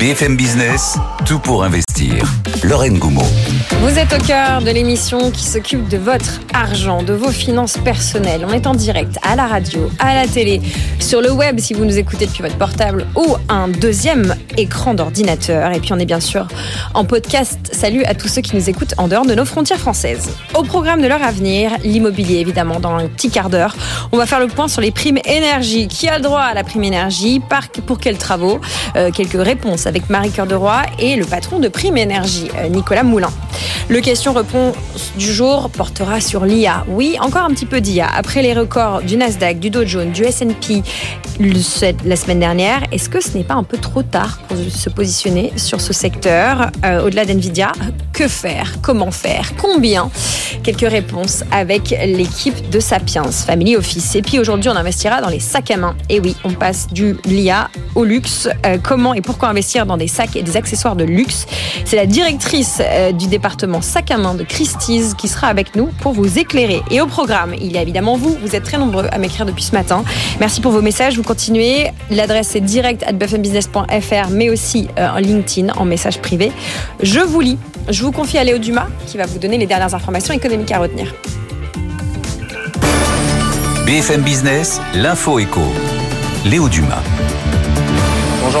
BFM Business, tout pour investir. Lorraine Goumeau. Vous êtes au cœur de l'émission qui s'occupe de votre argent, de vos finances personnelles. On est en direct à la radio, à la télé, sur le web si vous nous écoutez depuis votre portable ou un deuxième écran d'ordinateur. Et puis on est bien sûr en podcast. Salut à tous ceux qui nous écoutent en dehors de nos frontières françaises. Au programme de leur avenir, l'immobilier évidemment dans un petit quart d'heure. On va faire le point sur les primes énergie. Qui a le droit à la prime énergie? Pour quels travaux? Euh, Quelques réponses avec Marie Cœur de Roy et le patron de Prime Énergie, euh, Nicolas Moulin. Le question-réponse du jour portera sur l'IA. Oui, encore un petit peu d'IA. Après les records du Nasdaq, du Dow Jones, du S&P la semaine dernière, est-ce que ce n'est pas un peu trop tard pour se positionner sur ce secteur euh, Au-delà d'NVIDIA, que faire? Comment faire? Combien? Quelques réponses avec l'équipe de Sapiens Family Office. Et puis aujourd'hui, on investira dans les sacs à main. Et oui, on passe du l'IA au luxe. Euh, comment et pourquoi investir dans des sacs et des accessoires de luxe C'est la directrice euh, du département sac à main de Christie's qui sera avec nous pour vous éclairer. Et au programme, il y a évidemment vous. Vous êtes très nombreux à m'écrire depuis ce matin. Merci pour vos messages. Vous continuez. L'adresse est direct at buffnbusiness.fr, mais aussi euh, en LinkedIn, en message privé. Je vous lis. Je vous confie à Léo Dumas qui va vous donner les dernières informations économiques à retenir. BFM Business, l'info éco. Léo Dumas.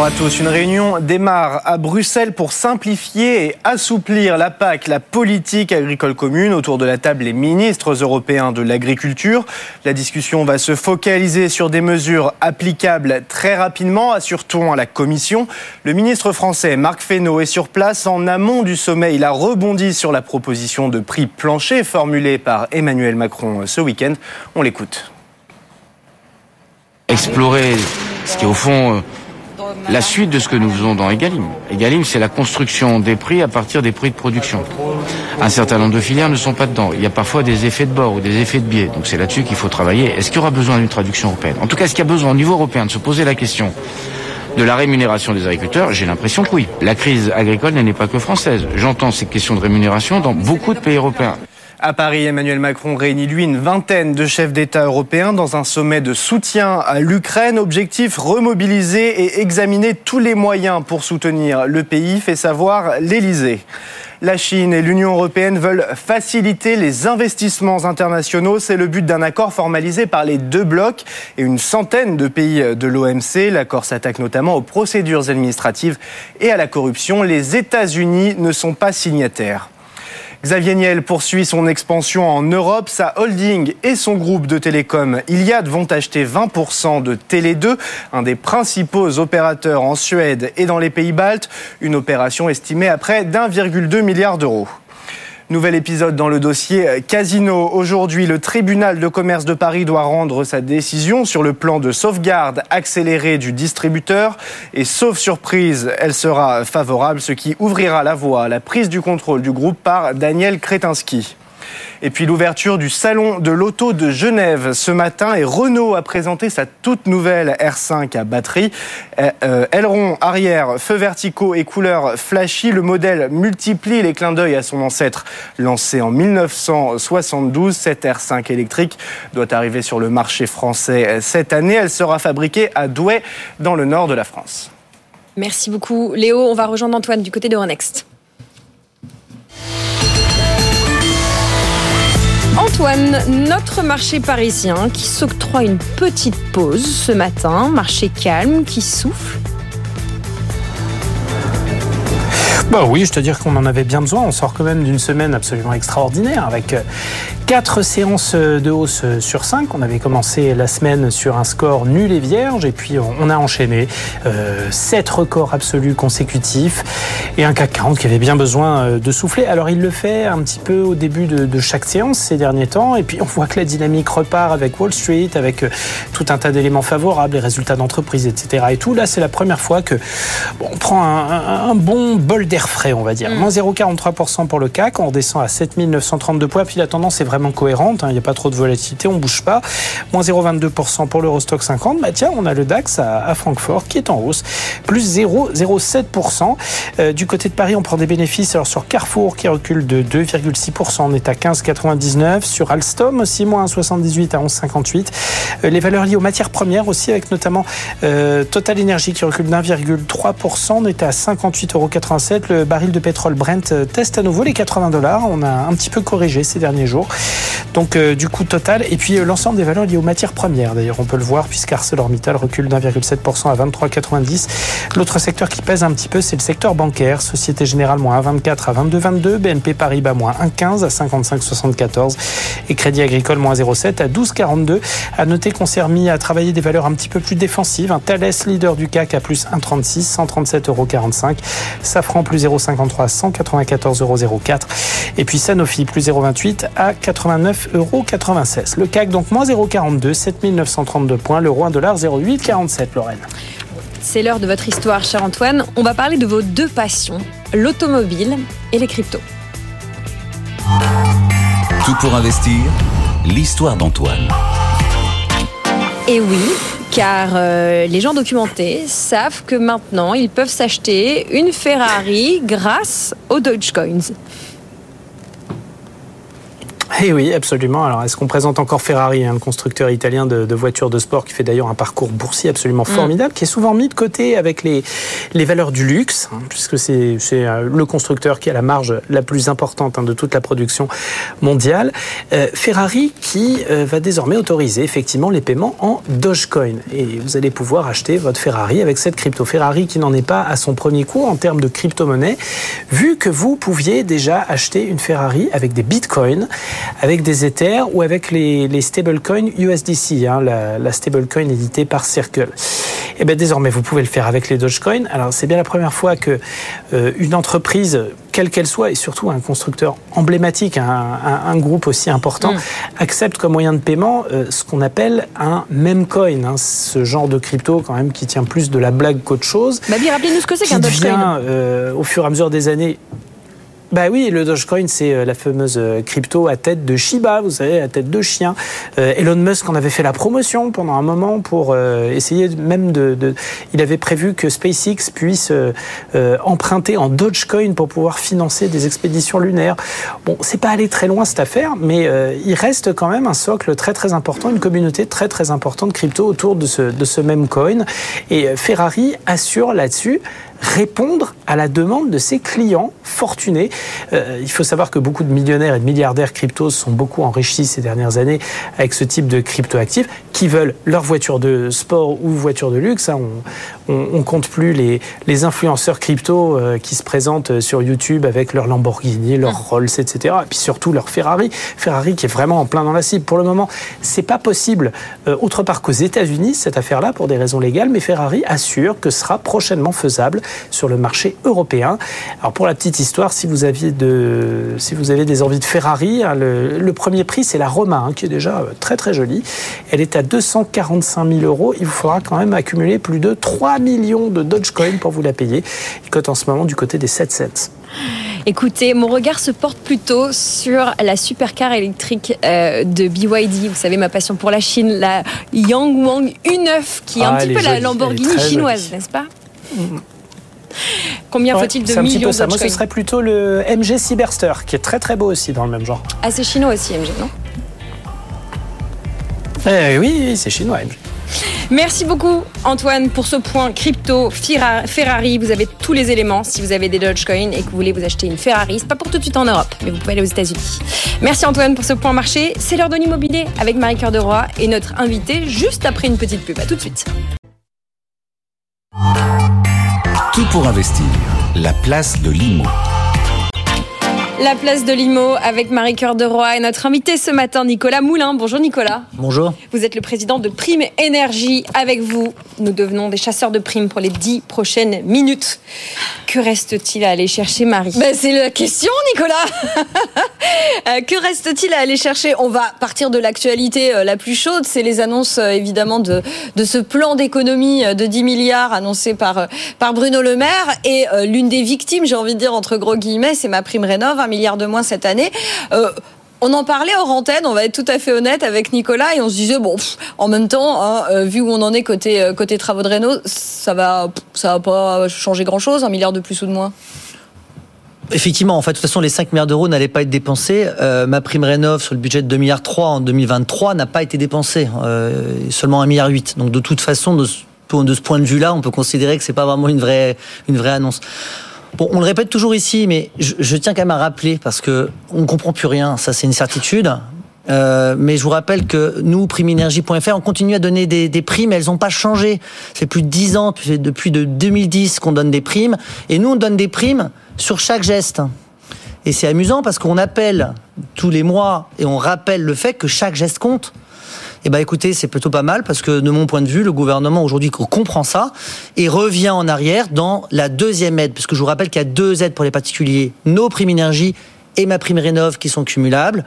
Bonjour à tous. Une réunion démarre à Bruxelles pour simplifier et assouplir la PAC, la politique agricole commune. Autour de la table, les ministres européens de l'agriculture. La discussion va se focaliser sur des mesures applicables très rapidement, assure-t-on à la Commission. Le ministre français Marc Fesneau est sur place en amont du sommet. Il a rebondi sur la proposition de prix plancher formulée par Emmanuel Macron ce week-end. On l'écoute. Explorer ce qui est au fond la suite de ce que nous faisons dans Egalim. Egalim, c'est la construction des prix à partir des prix de production. Un certain nombre de filières ne sont pas dedans. Il y a parfois des effets de bord ou des effets de biais. Donc c'est là-dessus qu'il faut travailler. Est-ce qu'il y aura besoin d'une traduction européenne? En tout cas, est-ce qu'il y a besoin au niveau européen de se poser la question de la rémunération des agriculteurs? J'ai l'impression que oui. La crise agricole n'est pas que française. J'entends ces questions de rémunération dans beaucoup de pays européens. À Paris, Emmanuel Macron réunit lui une vingtaine de chefs d'État européens dans un sommet de soutien à l'Ukraine. Objectif remobiliser et examiner tous les moyens pour soutenir le pays, fait savoir l'Élysée. La Chine et l'Union européenne veulent faciliter les investissements internationaux. C'est le but d'un accord formalisé par les deux blocs et une centaine de pays de l'OMC. L'accord s'attaque notamment aux procédures administratives et à la corruption. Les États-Unis ne sont pas signataires. Xavier Niel poursuit son expansion en Europe. Sa holding et son groupe de télécom Iliad vont acheter 20% de Télé2, un des principaux opérateurs en Suède et dans les pays baltes. Une opération estimée à près d'1,2 milliard d'euros. Nouvel épisode dans le dossier Casino. Aujourd'hui, le tribunal de commerce de Paris doit rendre sa décision sur le plan de sauvegarde accéléré du distributeur. Et sauf surprise, elle sera favorable, ce qui ouvrira la voie à la prise du contrôle du groupe par Daniel Kretinsky. Et puis l'ouverture du salon de l'auto de Genève ce matin et Renault a présenté sa toute nouvelle R5 à batterie. Euh, euh, aileron arrière, feux verticaux et couleurs flashy. Le modèle multiplie les clins d'œil à son ancêtre lancé en 1972. Cette R5 électrique doit arriver sur le marché français cette année. Elle sera fabriquée à Douai dans le nord de la France. Merci beaucoup Léo. On va rejoindre Antoine du côté de Renext. Antoine, notre marché parisien qui s'octroie une petite pause ce matin, marché calme qui souffle Bah oui, je te dire qu'on en avait bien besoin. On sort quand même d'une semaine absolument extraordinaire avec euh, quatre séances de hausse sur 5. On avait commencé la semaine sur un score nul et vierge et puis on a enchaîné euh, 7 records absolus consécutifs et un CAC 40 qui avait bien besoin euh, de souffler. Alors il le fait un petit peu au début de, chaque séance ces derniers temps et puis on voit que la dynamique repart avec Wall Street, avec euh, tout un tas d'éléments favorables, les résultats d'entreprise, etc. Et tout. Là, c'est la première fois que on prend un, un, un bon bol d'air frais, on va dire. Mm. Moins 0,43% pour le CAC, on redescend à 7932 points. Puis la tendance est vraiment cohérente, hein. il n'y a pas trop de volatilité, on bouge pas. Moins 0,22% pour l'Eurostock 50. Bah tiens, on a le DAX à, à, Francfort qui est en hausse, plus 0,07%. Euh, du côté de Paris, on prend des bénéfices alors sur Carrefour qui recule de 2,6%, on est à 15,99. Sur Alstom aussi, moins 1,78 à 11,58. Euh, les valeurs liées aux matières premières aussi, avec notamment euh, Total Energy qui recule d'1,3%, on est à 58,87 euros. Le baril de pétrole Brent euh, teste à nouveau les 80 dollars. On a un petit peu corrigé ces derniers jours. Donc euh, du coup total. Et puis euh, l'ensemble des valeurs liées aux matières premières. D'ailleurs, on peut le voir puisque ArcelorMittal recule d'1,7% à 23,90. L'autre secteur qui pèse un petit peu, c'est le secteur bancaire. Société Générale moins 1,24 à 22,22. BNP Paribas moins 1,15 à 55,74. Et Crédit Agricole moins 0,7 à 12,42. À noter qu'on s'est remis à travailler des valeurs un petit peu plus défensives. Un Thales, leader du CAC, à plus 1,36, 137,45 euros. Safran plus 0,53 194,04 euros. Et puis Sanofi plus 0,28 à 89,96 euros. Le CAC donc moins 0,42, 7932 points. L'euro 1 dollar 0,847 Lorraine. C'est l'heure de votre histoire, cher Antoine. On va parler de vos deux passions, l'automobile et les cryptos. Tout pour investir, l'histoire d'Antoine. Et oui, car euh, les gens documentés savent que maintenant ils peuvent s'acheter une Ferrari grâce aux Dogecoins. Eh oui, absolument. Alors, est-ce qu'on présente encore Ferrari, un constructeur italien de, de, voitures de sport qui fait d'ailleurs un parcours boursier absolument formidable, mmh. qui est souvent mis de côté avec les, les valeurs du luxe, hein, puisque c'est le constructeur qui a la marge la plus importante hein, de toute la production mondiale. Euh, Ferrari qui euh, va désormais autoriser effectivement les paiements en Dogecoin. Et vous allez pouvoir acheter votre Ferrari avec cette crypto. Ferrari qui n'en est pas à son premier coup en termes de crypto-monnaie, vu que vous pouviez déjà acheter une Ferrari avec des bitcoins avec des Ethers ou avec les, les stablecoins USDC, hein, la, la stablecoin éditée par Circle. Et bien désormais, vous pouvez le faire avec les Dogecoin. Alors c'est bien la première fois que euh, une entreprise, quelle qu'elle soit, et surtout un constructeur emblématique, un, un, un groupe aussi important, mmh. accepte comme moyen de paiement euh, ce qu'on appelle un meme coin, hein, ce genre de crypto quand même qui tient plus de la blague qu'autre chose. Bah, rappelez-nous ce que c'est qu'un Dogecoin. Euh, au fur et à mesure des années bah oui, le Dogecoin, c'est la fameuse crypto à tête de Shiba, vous savez, à tête de chien. Euh, Elon Musk en avait fait la promotion pendant un moment pour euh, essayer même de, de, Il avait prévu que SpaceX puisse euh, emprunter en Dogecoin pour pouvoir financer des expéditions lunaires. Bon, c'est pas allé très loin cette affaire, mais il reste quand même un socle très très important, une communauté très très importante de crypto autour de ce, de ce même coin. Et Ferrari assure là-dessus répondre à la demande de ses clients fortunés. Euh, il faut savoir que beaucoup de millionnaires et de milliardaires cryptos sont beaucoup enrichis ces dernières années avec ce type de crypto-actifs qui veulent leur voiture de sport ou voiture de luxe. Hein. On, on, on, compte plus les, les influenceurs crypto euh, qui se présentent sur YouTube avec leur Lamborghini, leur mmh. Rolls, etc. Et puis surtout leur Ferrari. Ferrari qui est vraiment en plein dans la cible. Pour le moment, c'est pas possible euh, autre part qu'aux États-Unis cette affaire-là pour des raisons légales, mais Ferrari assure que ce sera prochainement faisable sur le marché européen. Alors pour la petite histoire, si vous aviez de, si vous avez des envies de Ferrari, hein, le, le, premier prix c'est la Roma, hein, qui est déjà très très jolie. Elle est à 245 000 euros. Il vous faudra quand même accumuler plus de 3 millions de Dogecoin pour vous la payer. Il cote en ce moment du côté des 7 cents. Écoutez, mon regard se porte plutôt sur la supercar électrique euh, de BYD. Vous savez, ma passion pour la Chine, la Yangwang U9, qui est ah, un petit peu jolie. la Lamborghini chinoise, n'est-ce pas? Mmh. Combien ouais, faut-il de millions de Moi, ce serait plutôt le MG Cyberster, qui est très très beau aussi dans le même genre. Ah, c'est chinois aussi, MG, non? Eh, Oui, c'est chinois, MG. Merci beaucoup Antoine pour ce point crypto Ferrari. Vous avez tous les éléments si vous avez des Dogecoin et que vous voulez vous acheter une Ferrari. C'est pas pour tout de suite en Europe, mais vous pouvez aller aux États-Unis. Merci Antoine pour ce point marché. C'est l'heure de l'immobilier avec Marie-Cœur de Roy et notre invité juste après une petite pub. À tout de suite. Tout pour investir. La place de l'IMO. La place de Limo avec Marie-Cœur de Roy et notre invité ce matin, Nicolas Moulin. Bonjour Nicolas. Bonjour. Vous êtes le président de Prime Énergie. Avec vous, nous devenons des chasseurs de primes pour les dix prochaines minutes. Que reste-t-il à aller chercher, Marie? Ben, C'est la question, Nicolas. Euh, que reste-t-il à aller chercher? On va partir de l'actualité euh, la plus chaude. C'est les annonces, euh, évidemment, de, de ce plan d'économie de 10 milliards annoncé par, par Bruno Le Maire. Et l'une des victimes, j'ai envie de dire, entre gros guillemets, c'est ma prime rénov, un milliard de moins cette année. On en parlait hors antenne, on va être tout à fait honnête avec Nicolas, et on se disait bon, en même temps, hein, vu où on en est côté côté travaux de réno, ça va ça va pas changer grand chose, un milliard de plus ou de moins. Effectivement, en fait, de toute façon, les 5 milliards d'euros n'allaient pas être dépensés. Euh, ma prime rénov sur le budget de 2 milliards 3 en 2023 n'a pas été dépensée, euh, seulement 1 milliard 8. Donc, de toute façon, de ce, point de vue-là, on peut considérer que c'est pas vraiment une vraie annonce. Bon, on le répète toujours ici, mais je, tiens quand même à rappeler parce que on comprend plus rien. Ça, c'est une certitude. Euh, mais je vous rappelle que nous, primeenergie.fr, on continue à donner des, des primes. Elles n'ont pas changé. C'est plus de 10 ans, depuis de 2010 qu'on donne des primes. Et nous, on donne des primes sur chaque geste. Et c'est amusant parce qu'on appelle tous les mois et on rappelle le fait que chaque geste compte. Eh ben écoutez, c'est plutôt pas mal parce que de mon point de vue, le gouvernement aujourd'hui comprend ça et revient en arrière dans la deuxième aide. Parce que je vous rappelle qu'il y a deux aides pour les particuliers. Nos primes énergie et ma prime rénov qui sont cumulables.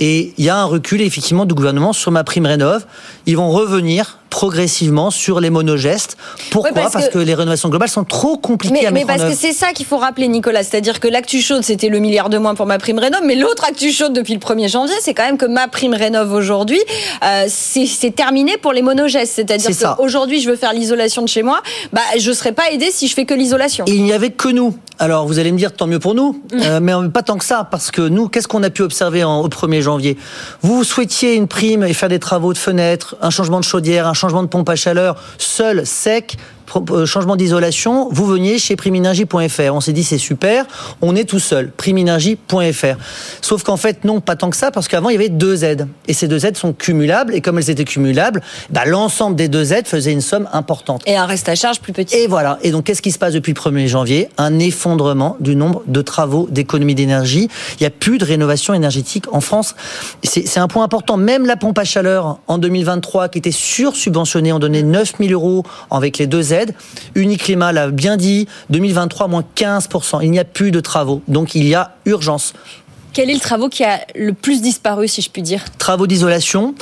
Et il y a un recul effectivement du gouvernement sur ma prime rénov. Ils vont revenir progressivement sur les monogestes. Pourquoi parce, que... les rénovations globales sont trop compliquées à mettre Mais parce que c'est ça qu'il faut rappeler, Nicolas. C'est-à-dire que l'actu chaude, c'était le milliard de moins pour ma prime rénov. Mais l'autre actu chaude depuis le 1er janvier, c'est quand même que ma prime rénov aujourd'hui, euh, c'est terminé pour les monogestes. C'est-à-dire qu'aujourd'hui, je veux faire l'isolation de chez moi, bah, je ne serai pas aidé si je fais que l'isolation. Il n'y avait que nous. Alors, vous allez me dire, tant mieux pour nous. Mm. Euh, mais pas tant que ça. Parce que nous, qu'est-ce qu'on a pu observer en, au 1er janvier? Vous souhaitiez une prime et faire des travaux de fenêtres, un changement de chaudière, un changement de pompe à chaleur, seul, sec, changement d'isolation, vous veniez chez primenergie.fr. On s'est dit c'est super, on est tout seul, primenergie.fr. Sauf qu'en fait non, pas tant que ça, parce qu'avant il y avait deux aides. Et ces deux aides sont cumulables, et comme elles étaient cumulables, bah, l'ensemble des deux aides faisait une somme importante. Et un reste à charge plus petit. Et voilà. Et donc qu'est-ce qui se passe depuis le 1er janvier? Un effondrement du nombre de travaux d'économie d'énergie. Il n'y a plus de rénovation énergétique en France. C'est un point important. Même la pompe à chaleur en 2023, qui était sursubventionnée, on donnait 9000 euros avec les deux aides Uniclimat l'a bien dit, 2023, moins 15%. Il n'y a plus de travaux. Donc il y a urgence. Quel est le travaux qui a le plus disparu, si je puis dire? Travaux d'isolation.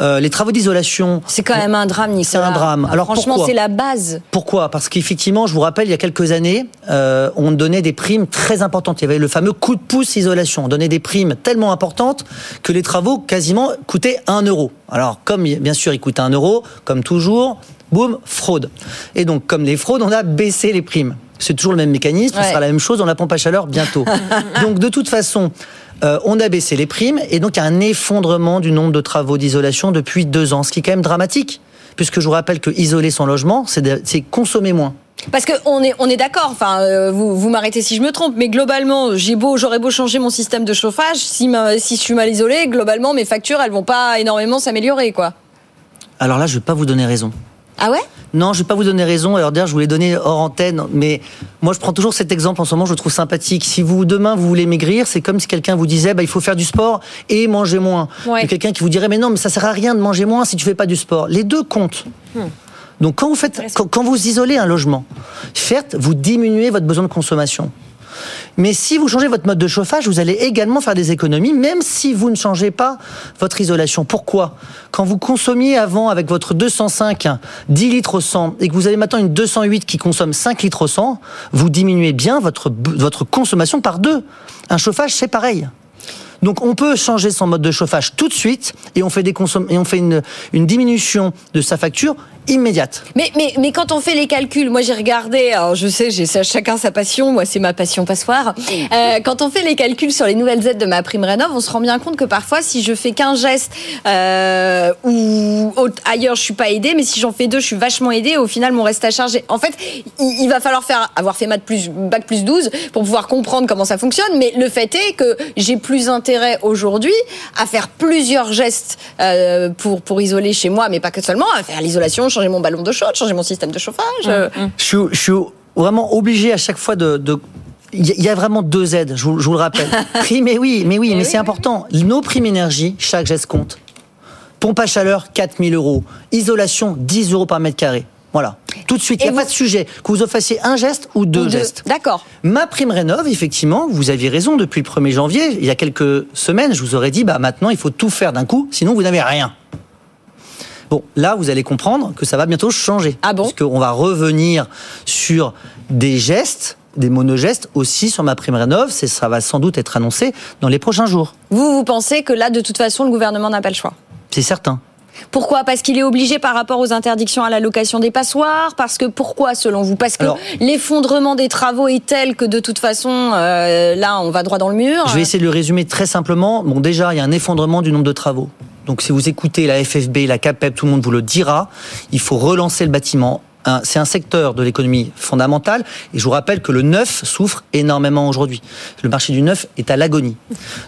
Euh, les travaux d'isolation. C'est quand même un drame, Nicolas. C'est un drame. Alors franchement, c'est la base. Pourquoi? Parce qu'effectivement, je vous rappelle, il y a quelques années, euh, on donnait des primes très importantes. Il y avait le fameux coup de pouce isolation. On donnait des primes tellement importantes que les travaux quasiment coûtaient 1 euro. Alors, comme bien sûr, ils coûtaient 1 euro, comme toujours, boum, fraude. Et donc, comme les fraudes, on a baissé les primes. C'est toujours le même mécanisme, ce sera la même chose dans la pompe à chaleur bientôt. donc, de toute façon, euh, on a baissé les primes et donc il y a un effondrement du nombre de travaux d'isolation depuis deux ans, ce qui est quand même dramatique, puisque je vous rappelle que isoler son logement, c'est consommer moins. Parce qu'on est, on est d'accord, enfin, euh, vous, vous m'arrêtez si je me trompe, mais globalement, j'ai beau, j'aurais beau changer mon système de chauffage, si, si je suis mal isolé, globalement, mes factures, elles vont pas énormément s'améliorer, quoi. Alors là, je vais pas vous donner raison. Ah ouais? Non, je vais pas vous donner raison. Alors d'ailleurs, je voulais donner hors antenne, mais moi, je prends toujours cet exemple en ce moment. Je le trouve sympathique. Si vous demain vous voulez maigrir, c'est comme si quelqu'un vous disait, bah, il faut faire du sport et manger moins. Ouais. quelqu'un qui vous dirait, mais non, mais ça sert à rien de manger moins si tu fais pas du sport. Les deux comptent. Hmm. Donc quand vous faites, quand vous isolez un logement, certes, vous diminuez votre besoin de consommation. Mais si vous changez votre mode de chauffage, vous allez également faire des économies, même si vous ne changez pas votre isolation. Pourquoi? Quand vous consommiez avant avec votre 205 10 litres au 100 et que vous avez maintenant une 208 qui consomme 5 litres au 100, vous diminuez bien votre, votre consommation par deux. Un chauffage, c'est pareil. Donc on peut changer son mode de chauffage tout de suite et on fait, des et on fait une, une diminution de sa facture immédiate. Mais, mais, mais quand on fait les calculs, moi j'ai regardé, alors je sais, j'ai chacun sa passion, moi c'est ma passion passoire. Euh, quand on fait les calculs sur les nouvelles aides de ma prime rénov, on se rend bien compte que parfois si je fais qu'un geste euh, ou ailleurs je suis pas aidé, mais si j'en fais deux, je suis vachement aidé. Au final, mon reste à charger. En fait, il, va falloir faire avoir fait maths plus bac plus 12 pour pouvoir comprendre comment ça fonctionne. Mais le fait est que j'ai plus intérêt aujourd'hui à faire plusieurs gestes euh, pour pour isoler chez moi, mais pas que seulement à faire l'isolation changer mon ballon de chaude, changer mon système de chauffage. Je, suis vraiment obligé à chaque fois de, de il y a vraiment deux aides, je vous, je vous le rappelle. Prime, mais oui, mais oui, mais, oui, c'est oui. important. Nos primes énergie, chaque geste compte. Pompe à chaleur, 4000 euros. Isolation, 10 euros par mètre carré. Voilà. Tout de suite. Il n'y a pas vous- de sujet. Que vous fassiez un geste ou deux Ou deux. gestes. D'accord. Ma prime rénov, effectivement, vous aviez raison, depuis le 1er janvier, il y a quelques semaines, je vous aurais dit, bah maintenant, il faut tout faire d'un coup, sinon vous n'avez rien. Bon, là, vous allez comprendre que ça va bientôt changer. Ah bon Puisqu'on va revenir sur des gestes, des monogestes aussi sur ma prime rénov. Ça va sans doute être annoncé dans les prochains jours. Vous, vous pensez que là, de toute façon, le gouvernement n'a pas le choix? C'est certain. Pourquoi? Parce qu'il est obligé par rapport aux interdictions à la location des passoires? Parce que pourquoi selon vous? Parce que l'effondrement des travaux est tel que de toute façon, euh, là, on va droit dans le mur. Je vais essayer de le résumer très simplement. Bon, déjà, il y a un effondrement du nombre de travaux. Donc, si vous écoutez la FFB, la CAPEP, tout le monde vous le dira. Il faut relancer le bâtiment. C'est un secteur de l'économie fondamentale. Et je vous rappelle que le neuf souffre énormément aujourd'hui. Le marché du neuf est à l'agonie.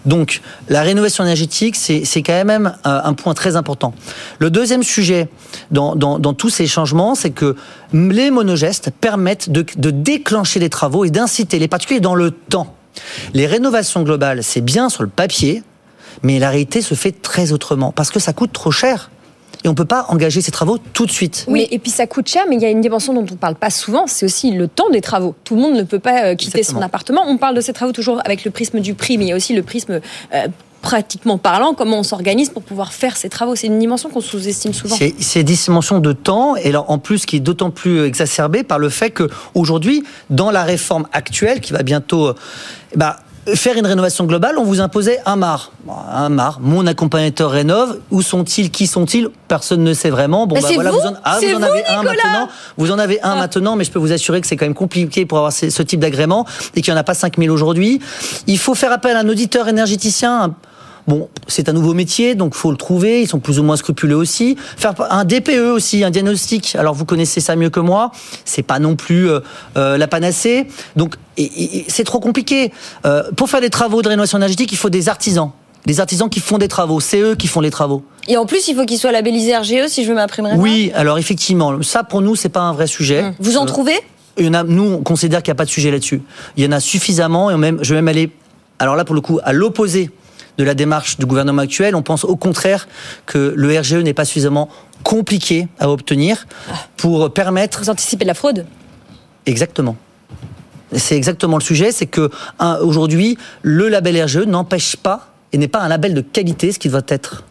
Donc, la rénovation énergétique, c'est quand même un, un point très important. Le deuxième sujet dans tous ces changements, c'est que les monogestes permettent de, de déclencher les travaux et d'inciter les particuliers dans le temps. Les rénovations globales, c'est bien sur le papier, mais la réalité se fait très autrement parce que ça coûte trop cher. Et on ne peut pas engager ces travaux tout de suite. Oui, et puis ça coûte cher, mais il y a une dimension dont on ne parle pas souvent, c'est aussi le temps des travaux. Tout le monde ne peut pas euh, quitter Exactement. son appartement. On parle de ces travaux toujours avec le prisme du prix, mais il y a aussi le prisme euh, pratiquement parlant, comment on s'organise pour pouvoir faire ces travaux. C'est une dimension qu'on sous-estime souvent. C'est des dimensions de temps, et alors, en plus qui est d'autant plus exacerbé par le fait que aujourd'hui, dans la réforme actuelle, qui va bientôt, euh, bah, faire une rénovation globale, on vous imposait un mar, un mar. Mon accompagnateur rénove. Où sont-ils? Qui sont-ils? Personne ne sait vraiment. Bon, Bah, voilà, vous? en, ah, vous en vous, avez un maintenant. Vous en avez un Ah. maintenant, mais je peux vous assurer que c'est quand même compliqué pour avoir ce, ce type d'agrément et qu'il n'y en a pas 5000 aujourd'hui. Il faut faire appel à un auditeur énergéticien. un- Bon, c'est un nouveau métier, donc faut le trouver. Ils sont plus ou moins scrupuleux aussi. Faire un DPE aussi, un diagnostic. Alors vous connaissez ça mieux que moi. C'est pas non plus euh, euh, la panacée. Donc c'est trop compliqué. Euh, pour faire des travaux de rénovation énergétique, il faut des artisans. Des artisans qui font des travaux. C'est eux qui font les travaux. Et en plus, il faut qu'il soit labellisé RGE si je veux m'imprimer. Oui, alors effectivement, ça pour nous c'est pas un vrai sujet. Vous en Euh, trouvez? il y en a, nous, on considère qu'il n'y a pas de sujet là-dessus. Il y en a suffisamment, et même, je vais même aller, alors là, pour le coup, à l'opposé de la démarche du gouvernement actuel. On pense au contraire que le RGE n'est pas suffisamment compliqué à obtenir pour permettre. Vous anticipez de la fraude? Exactement. C'est exactement le sujet, c'est que aujourd'hui, le label RGE n'empêche pas et n'est pas un label de qualité, ce qui doit être.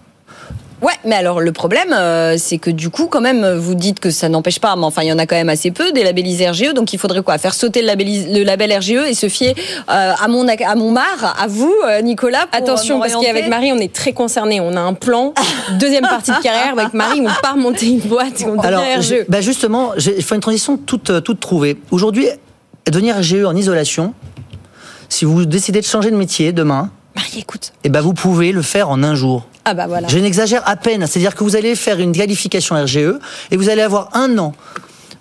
Ouais, mais alors le problème, euh, c'est que du coup, quand même, vous dites que ça n'empêche pas, mais enfin, il y en a quand même assez peu des labellisés RGE, donc il faudrait quoi? Faire sauter le, labellis- le label RGE et se fier euh, à mon à mon mar, à vous, euh, Nicolas. pour, Attention, parce qu'avec Marie, on est très concernés. On a un plan, deuxième partie de carrière. Avec Marie, on part monter une boîte et on devient Alors, RGE. je- bah justement, il faut une transition toute, toute trouvée. Aujourd'hui, devenir RGE en isolation, si vous décidez de changer de métier demain, Marie, écoute. eh ben vous pouvez le faire en un jour. Ah bah voilà. Je n'exagère à peine. C'est-à-dire que vous allez faire une qualification RGE et vous allez avoir un an.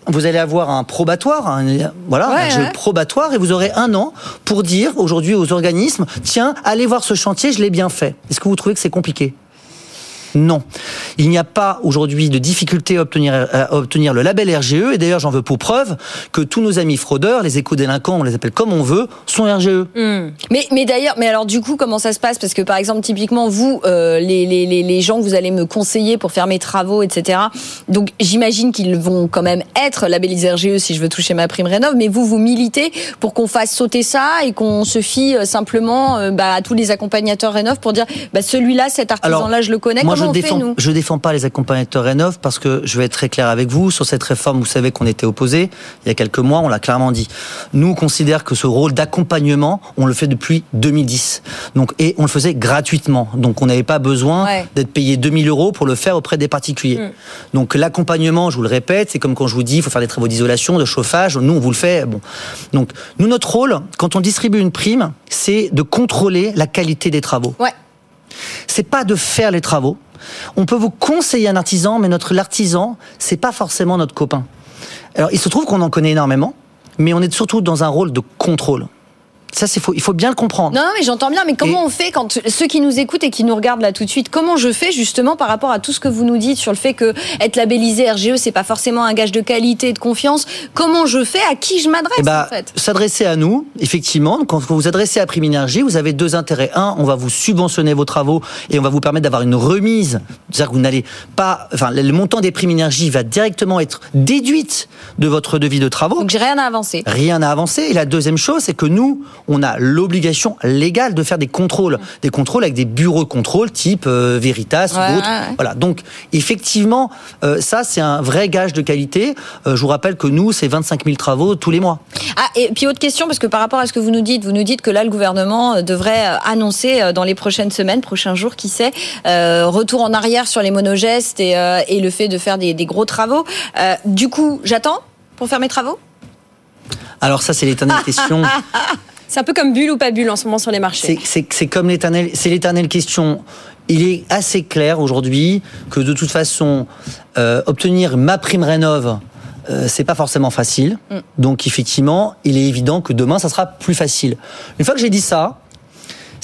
Vous allez avoir un probatoire, un, voilà, Ouais, un ouais. probatoire, et vous aurez un an pour dire aujourd'hui aux organismes, tiens, allez voir ce chantier, je l'ai bien fait. Est-ce que vous trouvez que c'est compliqué? Non. Il n'y a pas aujourd'hui de difficulté à obtenir, à obtenir le label RGE. Et d'ailleurs, j'en veux pour preuve que tous nos amis fraudeurs, les éco-délinquants, on les appelle comme on veut, sont RGE. Hmm. Mais, mais d'ailleurs, mais alors du coup, comment ça se passe? Parce que par exemple, typiquement, vous, euh, les, les, les, les gens que vous allez me conseiller pour faire mes travaux, etc. Donc, j'imagine qu'ils vont quand même être labellisés RGE si je veux toucher ma prime rénov. Mais vous, vous militez pour qu'on fasse sauter ça et qu'on se fie euh, simplement euh, bah, à tous les accompagnateurs rénov pour dire, bah, celui-là, cet artisan-là, je le connais. Moi, je défends, fait nous je défends pas les accompagnateurs Rénov parce que je vais être très clair avec vous sur cette réforme. Vous savez qu'on était opposés il y a quelques mois. On l'a clairement dit. Nous on considère que ce rôle d'accompagnement, on le fait depuis 2010. Donc et on le faisait gratuitement. Donc on n'avait pas besoin Ouais. d'être payé 2000 euros pour le faire auprès des particuliers. Mm. Donc l'accompagnement, je vous le répète, c'est comme quand je vous dis, il faut faire des travaux d'isolation, de chauffage. Nous on vous le fait. Bon. Donc nous notre rôle, quand on distribue une prime, c'est de contrôler la qualité des travaux Ouais. C'est pas de faire les travaux. On peut vous conseiller un artisan, mais notre l'artisan, c'est pas forcément notre copain. Alors, il se trouve qu'on en connaît énormément, mais on est surtout dans un rôle de contrôle. Ça, c'est. Il faut bien le comprendre. Non, non, mais j'entends bien. Mais comment on fait quand ceux qui nous écoutent et qui nous regardent là tout de suite, comment je fais justement par rapport à tout ce que vous nous dites sur le fait que être labellisé RGE, c'est pas forcément un gage de qualité et de confiance? Comment je fais? À qui je m'adresse Eh ben, en fait? S'adresser à nous, effectivement. Quand vous vous adressez à Prime Énergie, vous avez deux intérêts. Un, on va vous subventionner vos travaux et on va vous permettre d'avoir une remise. C'est-à-dire que vous n'allez pas, enfin, le montant des primes énergie va directement être déduite de votre devis de travaux. Donc j'ai rien à avancer. Rien à avancer. Et la deuxième chose, c'est que nous, on a l'obligation légale de faire des contrôles. Des contrôles avec des bureaux de contrôle type euh, Veritas Ouais, ou autre. ouais, ouais. Voilà. Donc, effectivement, euh, ça, c'est un vrai gage de qualité. Euh, je vous rappelle que nous, c'est 25 000 travaux tous les mois. Ah, et puis autre question, parce que par rapport à ce que vous nous dites, vous nous dites que là, le gouvernement euh, devrait annoncer dans les prochaines semaines, prochains jours, qui sait, retour en arrière sur les monogestes et, et le fait de faire des, des gros travaux. Du coup, j'attends pour faire mes travaux? Alors ça, c'est l'éternelle question. C'est un peu comme bulle ou pas bulle en ce moment sur les marchés. C'est- comme l'éternel, c'est l'éternelle question. Il est assez clair aujourd'hui que de toute façon, euh, obtenir ma prime rénov, euh, c'est pas forcément facile. Donc effectivement, il est évident que demain, ça sera plus facile. Une fois que j'ai dit ça.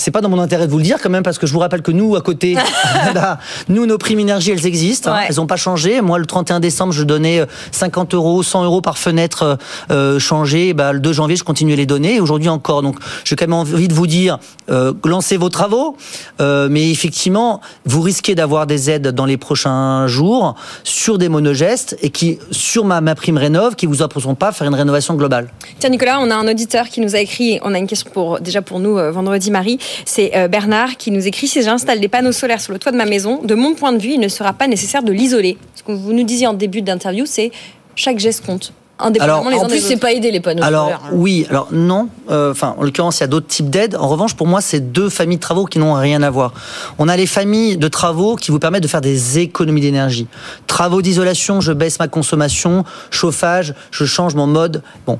C'est pas dans mon intérêt de vous le dire quand même parce que je vous rappelle que nous à côté, là, nous nos primes énergie elles existent, hein. Elles n'ont pas changé. Moi le 31 décembre je donnais euh, 50 euros, 100 euros par fenêtre euh, euh, changé. Bah, le 2 janvier je continue à les donner et aujourd'hui encore. Donc j'ai quand même envie de vous dire euh, lancez vos travaux, euh, mais effectivement vous risquez d'avoir des aides dans les prochains jours sur des monogestes et qui sur ma, ma prime rénov qui vous imposeront pas faire une rénovation globale. Tiens Nicolas, on a un auditeur qui nous a écrit, on a une question pour déjà pour nous euh, vendredi Marie, c'est euh, Bernard qui nous écrit si j'installe des panneaux solaires sur le toit de ma maison, de mon point de vue, il ne sera pas nécessaire de l'isoler. Ce que vous nous disiez en début d'interview, c'est chaque geste compte. Indépendamment Alors, les en plus, c'est pas aider les panneaux Alors solaires. hein. oui, alors non. Euh, Enfin, en l'occurrence, il y a d'autres types d'aides. En revanche, pour moi, c'est deux familles de travaux qui n'ont rien à voir. On a les familles de travaux qui vous permettent de faire des économies d'énergie. Travaux d'isolation, je baisse ma consommation. Chauffage, je change mon mode. Bon.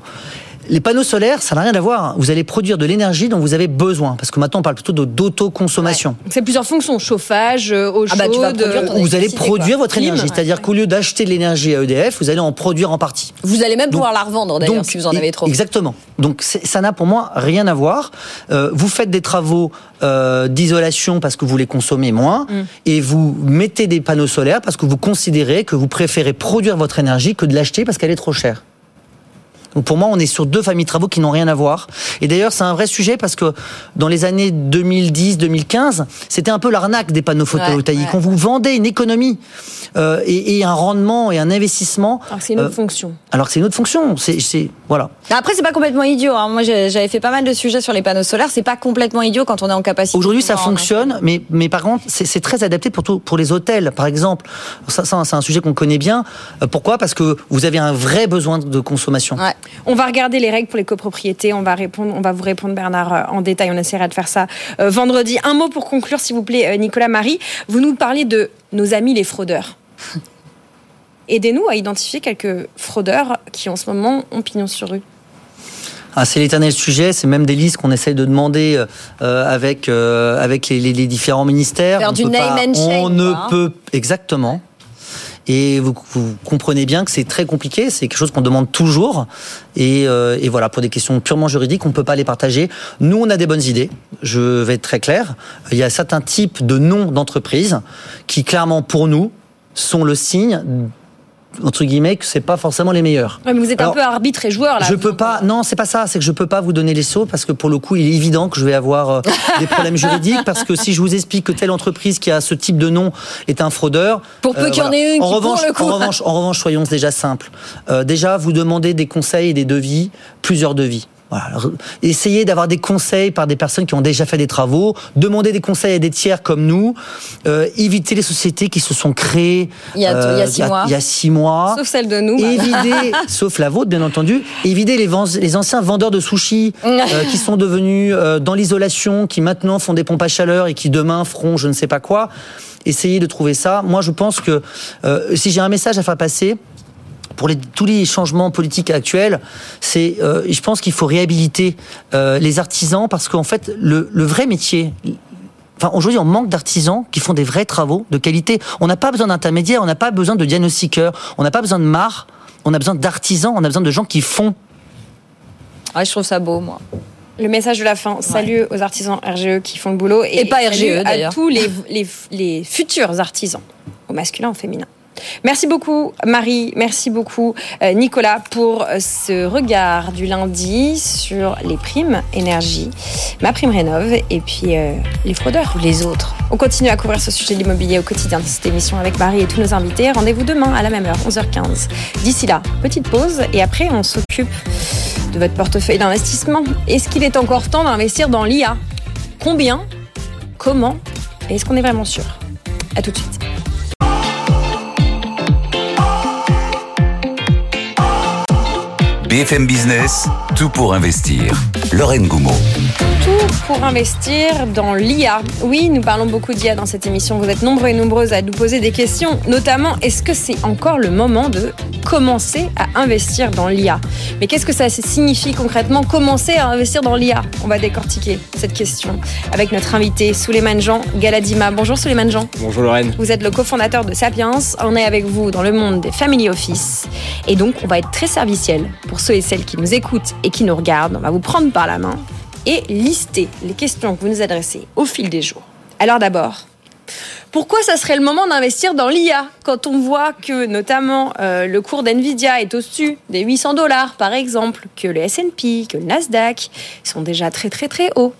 Les panneaux solaires, ça n'a rien à voir. Vous allez produire de l'énergie dont vous avez besoin. Parce que maintenant, on parle plutôt de- d'autoconsommation. C'est plusieurs fonctions, chauffage, euh, eau Ah bah, chaude, euh, Vous allez produire quoi. votre Clim. énergie. C'est-à-dire qu'au lieu d'acheter de l'énergie à EDF, vous allez en produire en partie. Vous allez même Donc- pouvoir la revendre d'ailleurs si vous en avez trop. Exactement. Donc ça n'a pour moi rien à voir. Euh, vous faites des travaux euh, d'isolation parce que vous les consommez moins Mm. et vous mettez des panneaux solaires parce que vous considérez que vous préférez produire votre énergie que de l'acheter parce qu'elle est trop chère. Donc pour moi, on est sur deux familles de travaux qui n'ont rien à voir. Et d'ailleurs, c'est un vrai sujet parce que dans les années 2010-2015, c'était un peu l'arnaque des panneaux photovoltaïques. ouais. On vous vendait une économie euh, et, et un rendement et un investissement. Alors que c'est une autre euh, fonction. alors que c'est une autre fonction. C'est, c'est voilà. Après, c'est pas complètement idiot. hein. Moi, j'avais fait pas mal de sujets sur les panneaux solaires. C'est pas complètement idiot quand on est en capacité. Aujourd'hui, ça fonctionne, mais, mais par contre, c'est très adapté pour, tout, pour les hôtels, par exemple. Ça, ça, c'est un sujet qu'on connaît bien. Euh, Pourquoi? Parce que vous avez un vrai besoin de consommation. Ouais. On va regarder les règles pour les copropriétés. On va répondre, on va vous répondre Bernard euh, en détail. On essaiera de faire ça euh, vendredi. Un mot pour conclure, s'il vous plaît, euh, Nicolas Marie. Vous nous parlez de nos amis les fraudeurs. Aidez-nous à identifier quelques fraudeurs qui en ce moment ont pignon sur rue. Ah, c'est l'éternel sujet. C'est même des listes qu'on essaye de demander euh, avec euh, avec les, les- les différents ministères. Faire On du peut name pas- and shame, On ne quoi, hein. peut exactement. Et vous, comprenez bien que c'est très compliqué, c'est quelque chose qu'on demande toujours. Et, euh, et voilà, pour des questions purement juridiques, on ne peut pas les partager. Nous, on a des bonnes idées, je vais être très clair. Il y a certains types de noms d'entreprises qui, clairement, pour nous, sont le signe entre guillemets que c'est pas forcément les meilleurs. Ouais, mais vous êtes Alors, un peu arbitre et joueur là. Je peux pas. Non, c'est pas ça. C'est que je peux pas vous donner les sauts parce que pour le coup, il est évident que je vais avoir euh, des problèmes juridiques parce que si je vous explique que telle entreprise qui a ce type de nom est un fraudeur. Pour peu euh, qu'il y en ait une En qui, pour revanche, le coup- en revanche, en revanche, soyons déjà simples. Euh, déjà, vous demandez des conseils et des devis, plusieurs devis. Voilà. Alors, Essayez d'avoir des conseils par des personnes qui ont déjà fait des travaux. Demandez des conseils à des tiers comme nous. Euh, évitez les sociétés qui se sont créées euh, Il y a- il y a six mois. Il y a six mois. Sauf celle de nous. Évider, sauf la vôtre bien entendu, évider les, les anciens vendeurs de sushis euh, qui sont devenus euh, dans l'isolation, qui maintenant font des pompes à chaleur et qui demain feront je ne sais pas quoi. Essayez de trouver ça. Moi je pense que euh, si j'ai un message à faire passer, pour les- tous les changements politiques actuels, c'est, euh, je pense qu'il faut réhabiliter euh, les artisans parce qu'en fait, le, le vrai métier. Enfin, aujourd'hui, on manque d'artisans qui font des vrais travaux de qualité. On n'a pas besoin d'intermédiaires, on n'a pas besoin de diagnostiqueurs, on n'a pas besoin de marre, on a besoin d'artisans, on a besoin de gens qui font. Ouais, je trouve ça beau, moi. le message de la fin. Salut aux artisans RGE qui font le boulot. Et pas RGE, à tous les, les, les futurs artisans, au masculin, au féminin. Merci beaucoup Marie, merci beaucoup euh, Nicolas pour euh, ce regard du lundi sur les primes énergie, ma prime rénov et puis euh, les fraudeurs ou les autres. On continue à couvrir ce sujet de l'immobilier au quotidien de cette émission avec Marie et tous nos invités. Rendez-vous demain à la même heure, 11h15. D'ici là, petite pause et après on s'occupe de votre portefeuille d'investissement. Est-ce qu'il est encore temps d'investir dans l'IA Combien? Comment? Et est-ce qu'on est vraiment sûr? À tout de suite. BFM Business, tout pour investir. Lorraine Goumeau. Tout pour investir dans l'IA. Oui, nous parlons beaucoup d'IA dans cette émission. Vous êtes nombreux et nombreuses à nous poser des questions, notamment est-ce que c'est encore le moment de commencer à investir dans l'IA Mais qu'est-ce que ça signifie concrètement commencer à investir dans l'IA On va décortiquer cette question avec notre invité Souleymane Jean Galadima. Bonjour Souleymane Jean. Bonjour Lorraine. Vous êtes le cofondateur de Sapiens. On est avec vous dans le monde des Family Office. Et donc, on va être très serviciel pour ceux et celles qui nous écoutent et qui nous regardent. On va vous prendre par la main et lister les questions que vous nous adressez au fil des jours. Alors d'abord, pourquoi ça serait le moment d'investir dans l'IA quand on voit que notamment euh, le cours d'NVIDIA est au-dessus des 800 dollars par exemple, que le S&P, que le Nasdaq sont déjà très très très hauts?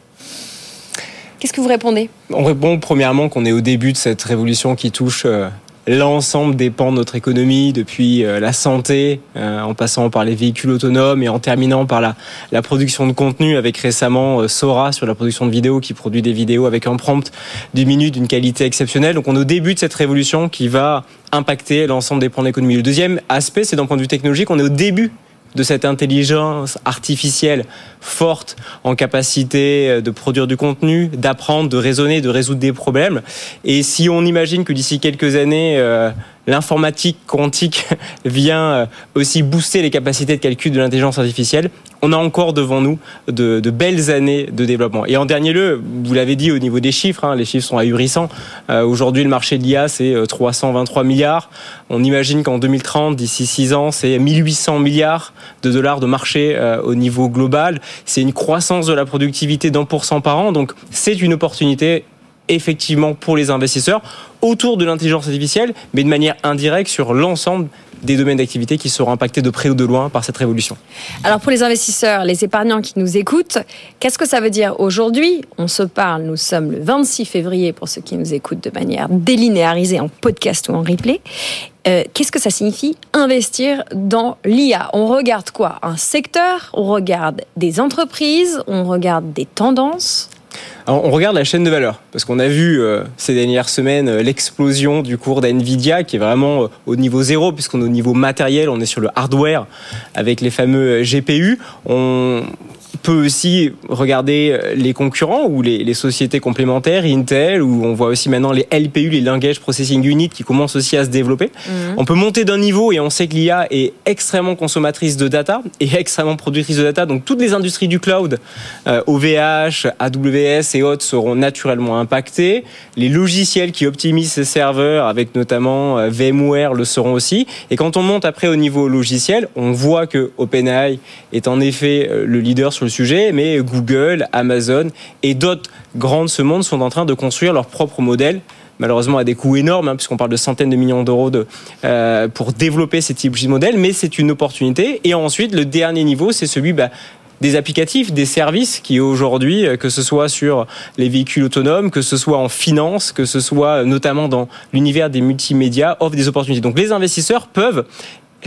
Qu'est-ce que vous répondez? On répond premièrement qu'on est au début de cette révolution qui touche euh, l'ensemble des pans de notre économie, depuis euh, la santé, euh, en passant par les véhicules autonomes et en terminant par la, production de contenu avec récemment euh, Sora sur la production de vidéos qui produit des vidéos avec un prompt d'une minute d'une qualité exceptionnelle. Donc on est au début de cette révolution qui va impacter l'ensemble des pans de l'économie. Le deuxième aspect, c'est d'un point de vue technologique, on est au début de cette intelligence artificielle forte en capacité de produire du contenu, d'apprendre, de raisonner, de résoudre des problèmes. Et si on imagine que d'ici quelques années, euh, l'informatique quantique vient euh, aussi booster les capacités de calcul de l'intelligence artificielle, on a encore devant nous de, belles années de développement. Et en dernier lieu, vous l'avez dit au niveau des chiffres, hein, les chiffres sont ahurissants. Euh, Aujourd'hui, le marché de l'IA, c'est 323 milliards. On imagine qu'en 2030, d'ici 6 ans, c'est 1800 milliards de dollars de marché euh, au niveau global. C'est une croissance de la productivité d'un pour cent par an. Donc, c'est une opportunité effectivement pour les investisseurs autour de l'intelligence artificielle, mais de manière indirecte sur l'ensemble des domaines d'activité qui seront impactés de près ou de loin par cette révolution. Alors pour les investisseurs, les épargnants qui nous écoutent, qu'est-ce que ça veut dire aujourd'hui? On se parle, nous sommes le 26 février pour ceux qui nous écoutent de manière délinéarisée en podcast ou en replay. Euh, qu'est-ce que ça signifie investir dans l'IA On regarde quoi? Un secteur? On regarde des entreprises? On regarde des tendances? On regarde la chaîne de valeur parce qu'on a vu euh, ces dernières semaines euh, l'explosion du cours d'NVIDIA qui est vraiment euh, au niveau zéro puisqu'on est au niveau matériel, on est sur le hardware avec les fameux GPU. Peut aussi regarder les concurrents ou les, les, sociétés complémentaires, Intel, où on voit aussi maintenant les LPU, les Language Processing Unit, qui commencent aussi à se développer. Mmh. On peut monter d'un niveau et on sait que l'IA est extrêmement consommatrice de data et extrêmement productrice de data. Donc toutes les industries du cloud, euh, OVH, AWS et autres seront naturellement impactées. Les logiciels qui optimisent ces serveurs, avec notamment euh, VMware, le seront aussi. Et quand on monte après au niveau logiciel, on voit que OpenAI est en effet euh, le leader sur le sujet, mais Google, Amazon et d'autres grandes ce monde sont en train de construire leur propre modèle malheureusement à des coûts énormes, hein, puisqu'on parle de centaines de millions d'euros de, euh, pour développer ces types de modèles, mais c'est une opportunité. Et ensuite, le dernier niveau, c'est celui bah, des applicatifs, des services qui aujourd'hui, que ce soit sur les véhicules autonomes, que ce soit en finance, que ce soit notamment dans l'univers des multimédias, offrent des opportunités. Donc les investisseurs peuvent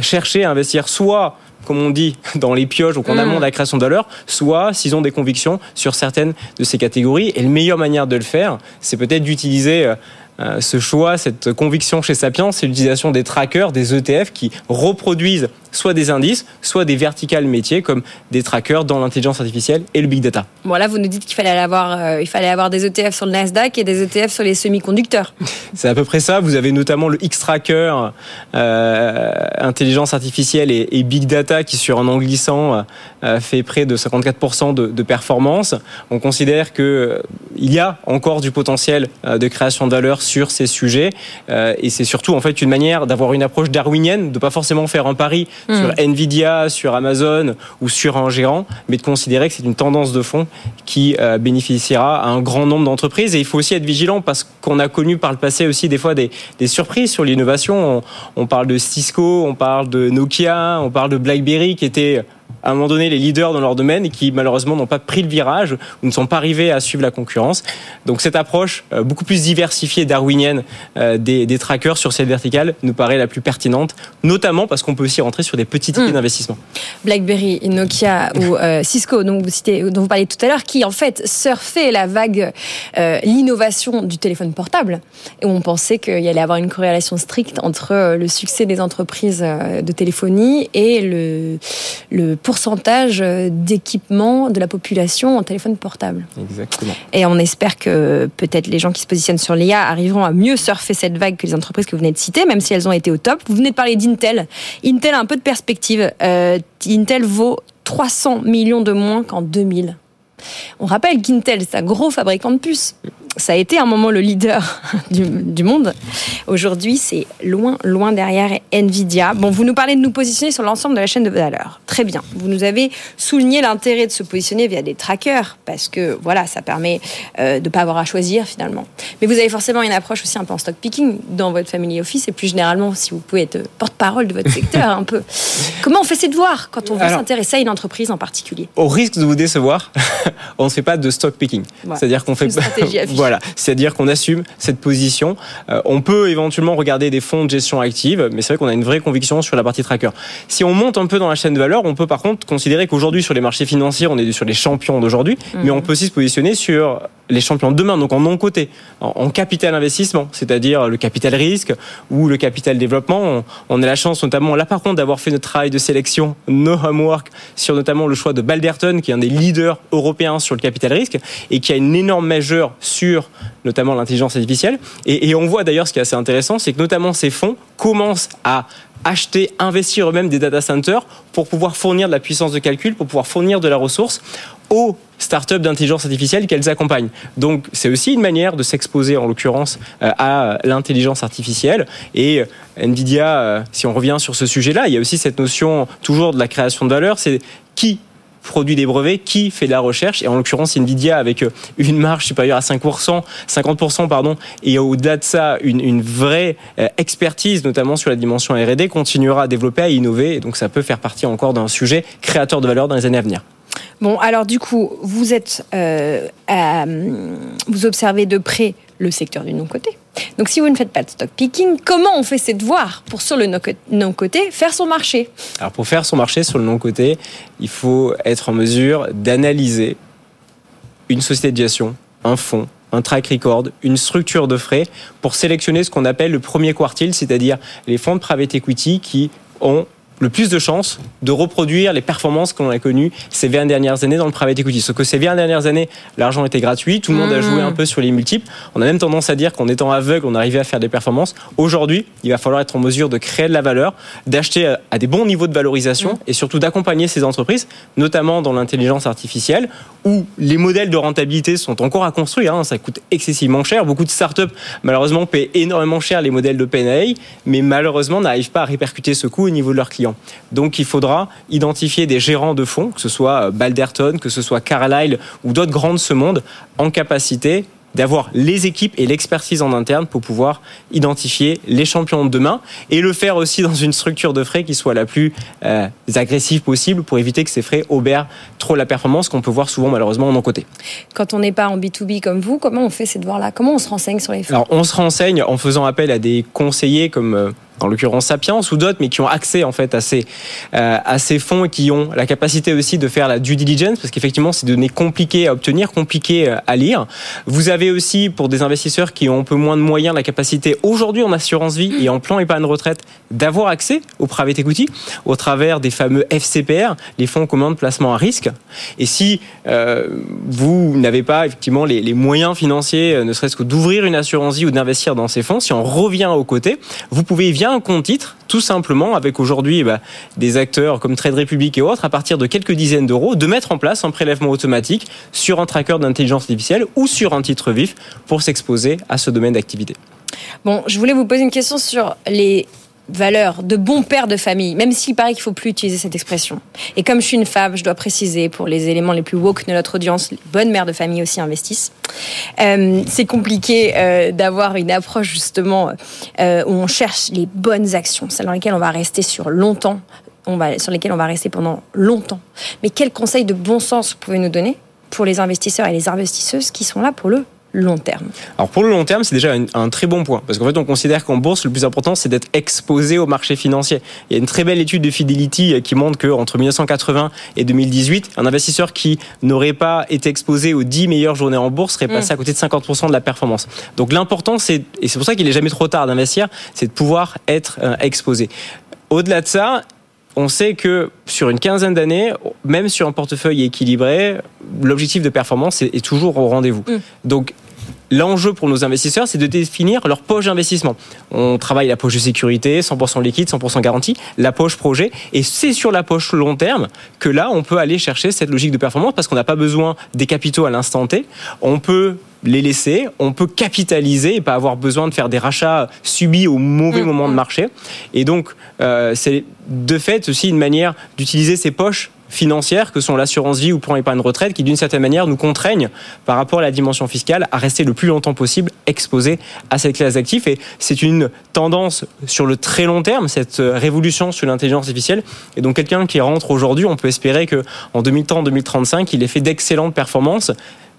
chercher à investir soit comme on dit, dans les pioches, donc en amont de la création de valeur, soit s'ils ont des convictions sur certaines de ces catégories. Et la meilleure manière de le faire, c'est peut-être d'utiliser euh, ce choix, cette conviction chez Sapiens, c'est l'utilisation des trackers, des ETF qui reproduisent soit des indices, soit des verticales métiers comme des trackers dans l'intelligence artificielle et le big data. Bon là, vous nous dites qu'il fallait avoir, euh, il fallait avoir des ETF sur le Nasdaq et des ETF sur les semi-conducteurs. C'est à peu près ça. Vous avez notamment le X-Tracker, euh, intelligence artificielle et, et, big data qui sur un an glissant euh, fait près de 54% de, de, performance. On considère que il y a encore du potentiel de création de valeur sur ces sujets et c'est surtout en fait une manière d'avoir une approche darwinienne, de pas forcément faire un pari sur Nvidia, sur Amazon ou sur un gérant, mais de considérer que c'est une tendance de fond qui bénéficiera à un grand nombre d'entreprises et il faut aussi être vigilant parce qu'on a connu par le passé aussi des fois des, surprises sur l'innovation. on parle de Cisco, on parle de Nokia, on parle de BlackBerry qui était à un moment donné les leaders dans leur domaine et qui malheureusement n'ont pas pris le virage ou ne sont pas arrivés à suivre la concurrence. Donc cette approche euh, beaucoup plus diversifiée darwinienne euh, des, des, trackers sur cette verticale nous paraît la plus pertinente, notamment parce qu'on peut aussi rentrer sur des petits tickets hmm. d'investissement. BlackBerry, Nokia ou euh, Cisco, dont vous, citez, dont vous parliez tout à l'heure, qui en fait surfaient la vague, l'innovation du téléphone portable, et on pensait qu'il y allait avoir une corrélation stricte entre le succès des entreprises de téléphonie et le, le pourcentage euh, d'équipement de la population en téléphone portable. Exactement. Et on espère que peut-être les gens qui se positionnent sur l'IA arriveront à mieux surfer cette vague que les entreprises que vous venez de citer, même si elles ont été au top. Vous venez de parler d'Intel. Intel a un peu de perspective. Euh, Intel vaut 300 millions de moins qu'en 2000. On rappelle qu'Intel, c'est un gros fabricant de puces ça a été un moment le leader du, monde. Aujourd'hui, c'est loin, loin derrière Nvidia. Bon, vous nous parlez de nous positionner sur l'ensemble de la chaîne de valeur. Très bien. Vous nous avez souligné l'intérêt de se positionner via des trackers parce que voilà, ça permet euh, de ne pas avoir à choisir finalement. Mais vous avez forcément une approche aussi un peu en stock picking dans votre family office et plus généralement, si vous pouvez être porte-parole de votre secteur un peu. Comment on fait ses devoirs quand on veut s'intéresser à une entreprise en particulier? Au risque de vous décevoir, on ne fait pas de stock picking. C'est-à-dire qu'on fait. Voilà, c'est-à-dire qu'on assume cette position. Euh, on peut éventuellement regarder des fonds de gestion active, mais c'est vrai qu'on a une vraie conviction sur la partie tracker. Si on monte un peu dans la chaîne de valeur, on peut par contre considérer qu'aujourd'hui sur les marchés financiers, on est sur les champions d'aujourd'hui, mais on mhm. peut aussi se positionner sur les champions de demain, donc en non coté, en, capital investissement, c'est-à-dire le capital risque ou le capital développement. On, a la chance notamment là par contre d'avoir fait notre travail de sélection, no homework sur notamment le choix de Balderton, qui est un des leaders européens sur le capital risque et qui a une énorme majeure sur notamment l'intelligence artificielle. Et, on voit d'ailleurs ce qui est assez intéressant, c'est que notamment ces fonds commencent à acheter, investir eux-mêmes des data centers pour pouvoir fournir de la puissance de calcul, pour pouvoir fournir de la ressource aux startups d'intelligence artificielle qu'elles accompagnent. Donc c'est aussi une manière de s'exposer en l'occurrence euh, à l'intelligence artificielle. Et euh, Nvidia, euh, si on revient sur ce sujet-là, il y a aussi cette notion toujours de la création de valeur, c'est qui produit des brevets, qui fait de la recherche, et en l'occurrence Nvidia avec une marge supérieure à 5%, 50%, pardon, et au-delà de ça, une, vraie expertise, notamment sur la dimension R&D, continuera à développer, à innover, donc ça peut faire partie encore d'un sujet créateur de valeur dans les années à venir. Bon, alors du coup, vous êtes, euh, vous observez de près le secteur du non-côté. Donc si vous ne faites pas de stock picking, comment on fait ses devoirs pour sur le non-côté faire son marché? Alors pour faire son marché sur le non-côté, il faut être en mesure d'analyser une société de un fonds, un track record, une structure de frais pour sélectionner ce qu'on appelle le premier quartile, c'est-à-dire les fonds de private equity qui ont le plus de chances de reproduire les performances qu'on a connues ces 20 dernières années dans le private equity. Sauf que ces 20 dernières années, l'argent était gratuit, tout le monde a joué mmh. un peu sur les multiples. On a même tendance à dire qu'en étant aveugle, on arrivait à faire des performances. Aujourd'hui, il va falloir être en mesure de créer de la valeur, d'acheter à des bons niveaux de valorisation mmh. et surtout d'accompagner ces entreprises, notamment dans l'intelligence artificielle, où les modèles de rentabilité sont encore à construire. Hein. ça coûte excessivement cher. Beaucoup de startups, malheureusement, paient énormément cher les modèles de PNA, mais malheureusement n'arrivent pas à répercuter ce coût au niveau de leurs clients. Donc il faudra identifier des gérants de fonds, que ce soit Balderton, que ce soit Carlyle ou d'autres grands de ce monde, en capacité d'avoir les équipes et l'expertise en interne pour pouvoir identifier les champions de demain et le faire aussi dans une structure de frais qui soit la plus euh, agressive possible pour éviter que ces frais obèrent trop la performance qu'on peut voir souvent malheureusement en côté. Quand on n'est pas en B2B comme vous, comment on fait ces devoirs-là? Comment on se renseigne sur les fonds Alors on se renseigne en faisant appel à des conseillers comme euh, en l'occurrence Sapiens ou d'autres, mais qui ont accès en fait à ces, euh, à ces fonds et qui ont la capacité aussi de faire la due diligence, parce qu'effectivement, c'est données compliquées à obtenir, compliquées euh, à lire. Vous avez aussi, pour des investisseurs qui ont un peu moins de moyens, la capacité aujourd'hui en assurance vie et en plan épargne retraite d'avoir accès au private equity au travers des fameux FCPR, les fonds communs de placement à risque. Et si euh, vous n'avez pas effectivement les, les moyens financiers, ne serait-ce que d'ouvrir une assurance vie ou d'investir dans ces fonds, si on revient aux côtés, vous pouvez via un compte titre tout simplement, avec aujourd'hui bah, des acteurs comme Trade Republic et autres, à partir de quelques dizaines d'euros, de mettre en place un prélèvement automatique sur un tracker d'intelligence artificielle ou sur un titre vif pour s'exposer à ce domaine d'activité. Bon, je voulais vous poser une question sur les valeurs de bon père de famille, même s'il paraît qu'il faut plus utiliser cette expression. Et comme je suis une femme, je dois préciser pour les éléments les plus woke de notre audience, les bonnes mères de famille aussi investissent. Euh, c'est compliqué euh, d'avoir une approche justement euh, où on cherche les bonnes actions, celles dans lesquelles on va rester sur longtemps, sur lesquelles on va rester pendant longtemps. Mais quels conseils de bon sens vous pouvez nous donner pour les investisseurs et les investisseuses qui sont là pour le long terme Alors pour le long terme, c'est déjà un, un, très bon point, parce qu'en fait on considère qu'en bourse, le plus important, c'est d'être exposé au marché financier. Il y a une très belle étude de Fidelity qui montre qu'entre 1980 et 2018, un investisseur qui n'aurait pas été exposé aux 10 meilleures journées en bourse serait passé à côté de 50% de la performance. Donc l'important, c'est, et c'est pour ça qu'il est jamais trop tard d'investir, c'est de pouvoir être euh, exposé. Au-delà de ça, on sait que sur une quinzaine d'années, même sur un portefeuille équilibré, l'objectif de performance est, est toujours au rendez-vous. Mm. Donc L'enjeu pour nos investisseurs, c'est de définir leur poche d'investissement. On travaille la poche de sécurité, 100% liquide, 100% garantie, la poche projet, et c'est sur la poche long terme que là, on peut aller chercher cette logique de performance parce qu'on n'a pas besoin des capitaux à l'instant T. On peut les laisser, on peut capitaliser et pas avoir besoin de faire des rachats subis au mauvais Mmh, moment de marché. Et donc, euh, c'est de fait aussi une manière d'utiliser ces poches financières que sont l'assurance vie ou plan épargne retraite qui d'une certaine manière nous contraignent par rapport à la dimension fiscale à rester le plus longtemps possible exposés à cette classe d'actifs. Et c'est une tendance sur le très long terme cette révolution sur l'intelligence artificielle. Et donc quelqu'un qui rentre aujourd'hui on peut espérer que en 2030 2035 il ait fait d'excellentes performances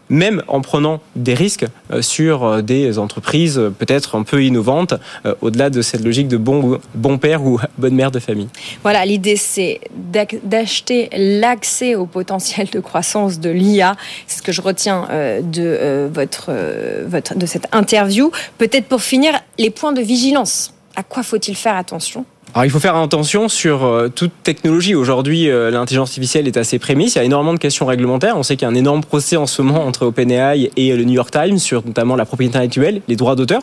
même en prenant des risques euh, sur euh, des entreprises euh, peut-être un peu innovantes, au-delà de cette logique de bon, bon père ou bonne mère de famille. Voilà, l'idée c'est d'ac- d'acheter l'accès au potentiel de croissance de l'IA. C'est ce que je retiens de, votre, de cette interview. Peut-être pour finir, les points de vigilance. À quoi faut-il faire attention? Alors il faut faire attention sur euh, toute technologie. Aujourd'hui, euh, l'intelligence artificielle est assez prémisse. Il y a énormément de questions réglementaires. On sait qu'il y a un énorme procès en ce moment entre OpenAI et le New York Times sur notamment la propriété intellectuelle, les droits d'auteur.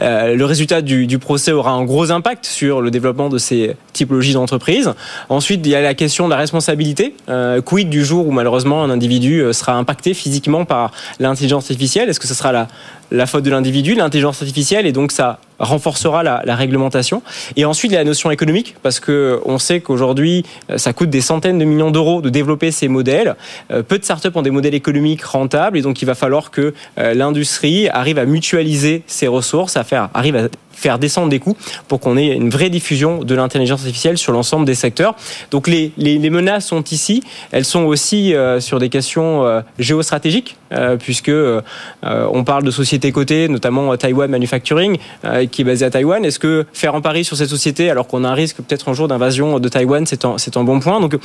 Euh, le résultat du, procès aura un gros impact sur le développement de ces typologies d'entreprises. Ensuite, il y a la question de la responsabilité. Euh, quid du jour où malheureusement un individu euh, sera impacté physiquement par l'intelligence artificielle? Est-ce que ce sera la, la faute de l'individu, l'intelligence artificielle, et donc ça renforcera la, réglementation. Et ensuite, il y a la notion économique, parce que on sait qu'aujourd'hui, euh, ça coûte des centaines de millions d'euros de développer ces modèles. Euh, Peu de startups ont des modèles économiques rentables, et donc il va falloir que euh, l'industrie arrive à mutualiser ses ressources, à faire, arrive faire descendre des coûts pour qu'on ait une vraie diffusion de l'intelligence artificielle sur l'ensemble des secteurs. Donc les, les, menaces sont ici. Elles sont aussi euh, sur des questions euh, géostratégiques, euh, puisque euh, on parle de sociétés cotées, notamment Taiwan Manufacturing, qui est basée à Taïwan. Est-ce que faire un pari sur cette société, alors qu'on a un risque peut-être un jour d'invasion de Taïwan, c'est un, un bon point. Donc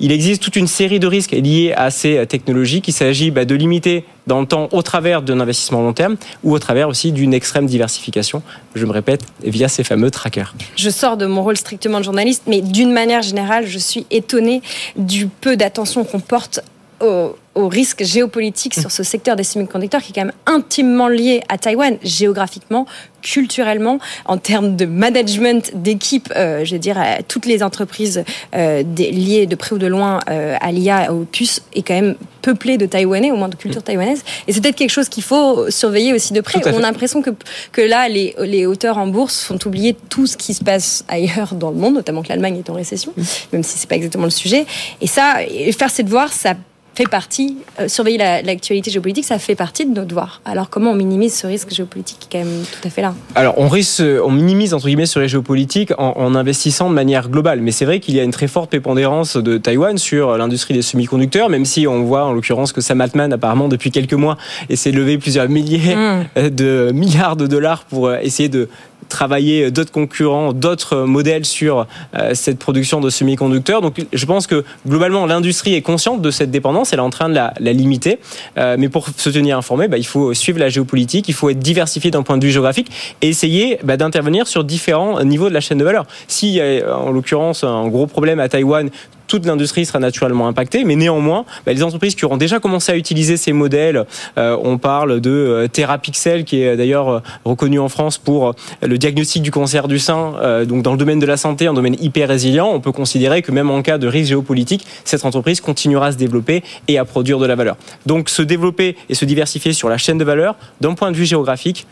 il existe toute une série de risques liés à ces technologies qu'il s'agit bah, de limiter dans le temps au travers d'un investissement long terme ou au travers aussi d'une extrême diversification, je me répète, via ces fameux trackers. Je sors de mon rôle strictement de journaliste, mais d'une manière générale, je suis étonnée du peu d'attention qu'on porte au, au risque géopolitique sur ce secteur des semi-conducteurs qui est quand même intimement lié à Taïwan, géographiquement, culturellement, en termes de management d'équipe, euh, je veux dire, à toutes les entreprises euh, des- liées de près ou de loin euh, à l'IA, aux puces, est quand même peuplée de Taïwanais, au moins de culture taïwanaise. Et c'est peut-être quelque chose qu'il faut surveiller aussi de près. On a l'impression que, que là, les, les hauteurs en bourse font oublier tout ce qui se passe ailleurs dans le monde, notamment que l'Allemagne est en récession, même si c'est pas exactement le sujet. Et ça, faire ses devoirs, ça fait partie, euh, surveiller la- l'actualité géopolitique, ça fait partie de nos devoirs. Alors comment on minimise ce risque géopolitique qui est quand même tout à fait là Alors, on, risque, on minimise entre guillemets sur les géopolitiques en, en investissant de manière globale. Mais c'est vrai qu'il y a une très forte prépondérance de Taïwan sur l'industrie des semi-conducteurs, même si on voit en l'occurrence que Sam Altman, apparemment, depuis quelques mois, essaie de lever plusieurs milliers Mm. euh, de milliards de dollars pour euh, essayer de travailler d'autres concurrents, d'autres modèles sur euh, cette production de semi-conducteurs. Donc je pense que globalement l'industrie est consciente de cette dépendance, elle est en train de la, limiter. Euh, mais pour se tenir informé, bah, il faut suivre la géopolitique, il faut être diversifié d'un point de vue géographique et essayer bah, d'intervenir sur différents niveaux de la chaîne de valeur. Y a en l'occurrence un gros problème à Taïwan, toute l'industrie sera naturellement impactée, mais néanmoins, bah, les entreprises qui auront déjà commencé à utiliser ces modèles, euh, on parle de euh, Therapixel, qui est d'ailleurs euh, reconnu en France pour le diagnostic du cancer du sein, donc dans le domaine de la santé, un domaine hyper résilient, on peut considérer que même en cas de risque géopolitique, cette entreprise continuera à se développer et à produire de la valeur. Donc se développer et se diversifier sur la chaîne de valeur, d'un point de vue géographique,